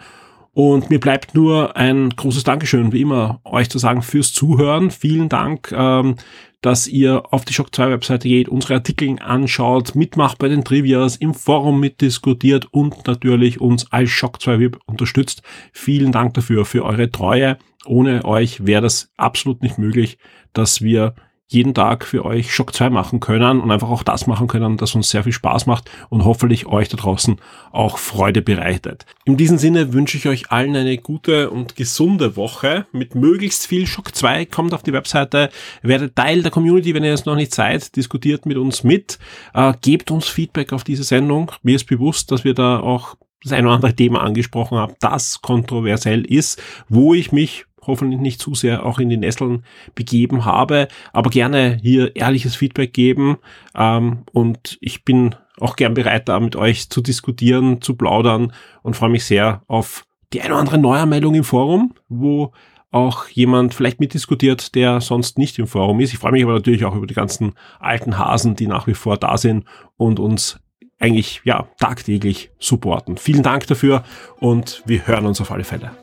Und mir bleibt nur ein großes Dankeschön, wie immer, euch zu sagen fürs Zuhören. Vielen Dank, ähm, dass ihr auf die Shock 2 Webseite geht, unsere Artikel anschaut, mitmacht bei den Trivias, im Forum mitdiskutiert und natürlich uns als Shock 2 Web unterstützt. Vielen Dank dafür, für eure Treue. Ohne euch wäre das absolut nicht möglich, dass wir jeden Tag für euch Shock 2 machen können und einfach auch das machen können, das uns sehr viel Spaß macht und hoffentlich euch da draußen auch Freude bereitet. In diesem Sinne wünsche ich euch allen eine gute und gesunde Woche mit möglichst viel Shock 2. Kommt auf die Webseite, werdet Teil der Community, wenn ihr es noch nicht seid, diskutiert mit uns mit, äh, gebt uns Feedback auf diese Sendung. Mir ist bewusst, dass wir da auch das ein oder andere Thema angesprochen haben, das kontroversiell ist, wo ich mich hoffentlich nicht zu sehr auch in die Nesseln begeben habe, aber gerne hier ehrliches Feedback geben ähm, und ich bin auch gern bereit, da mit euch zu diskutieren, zu plaudern und freue mich sehr auf die eine oder andere Neuermeldung im Forum, wo auch jemand vielleicht mitdiskutiert, der sonst nicht im Forum ist. Ich freue mich aber natürlich auch über die ganzen alten Hasen, die nach wie vor da sind und uns eigentlich ja tagtäglich supporten. Vielen Dank dafür und wir hören uns auf alle Fälle.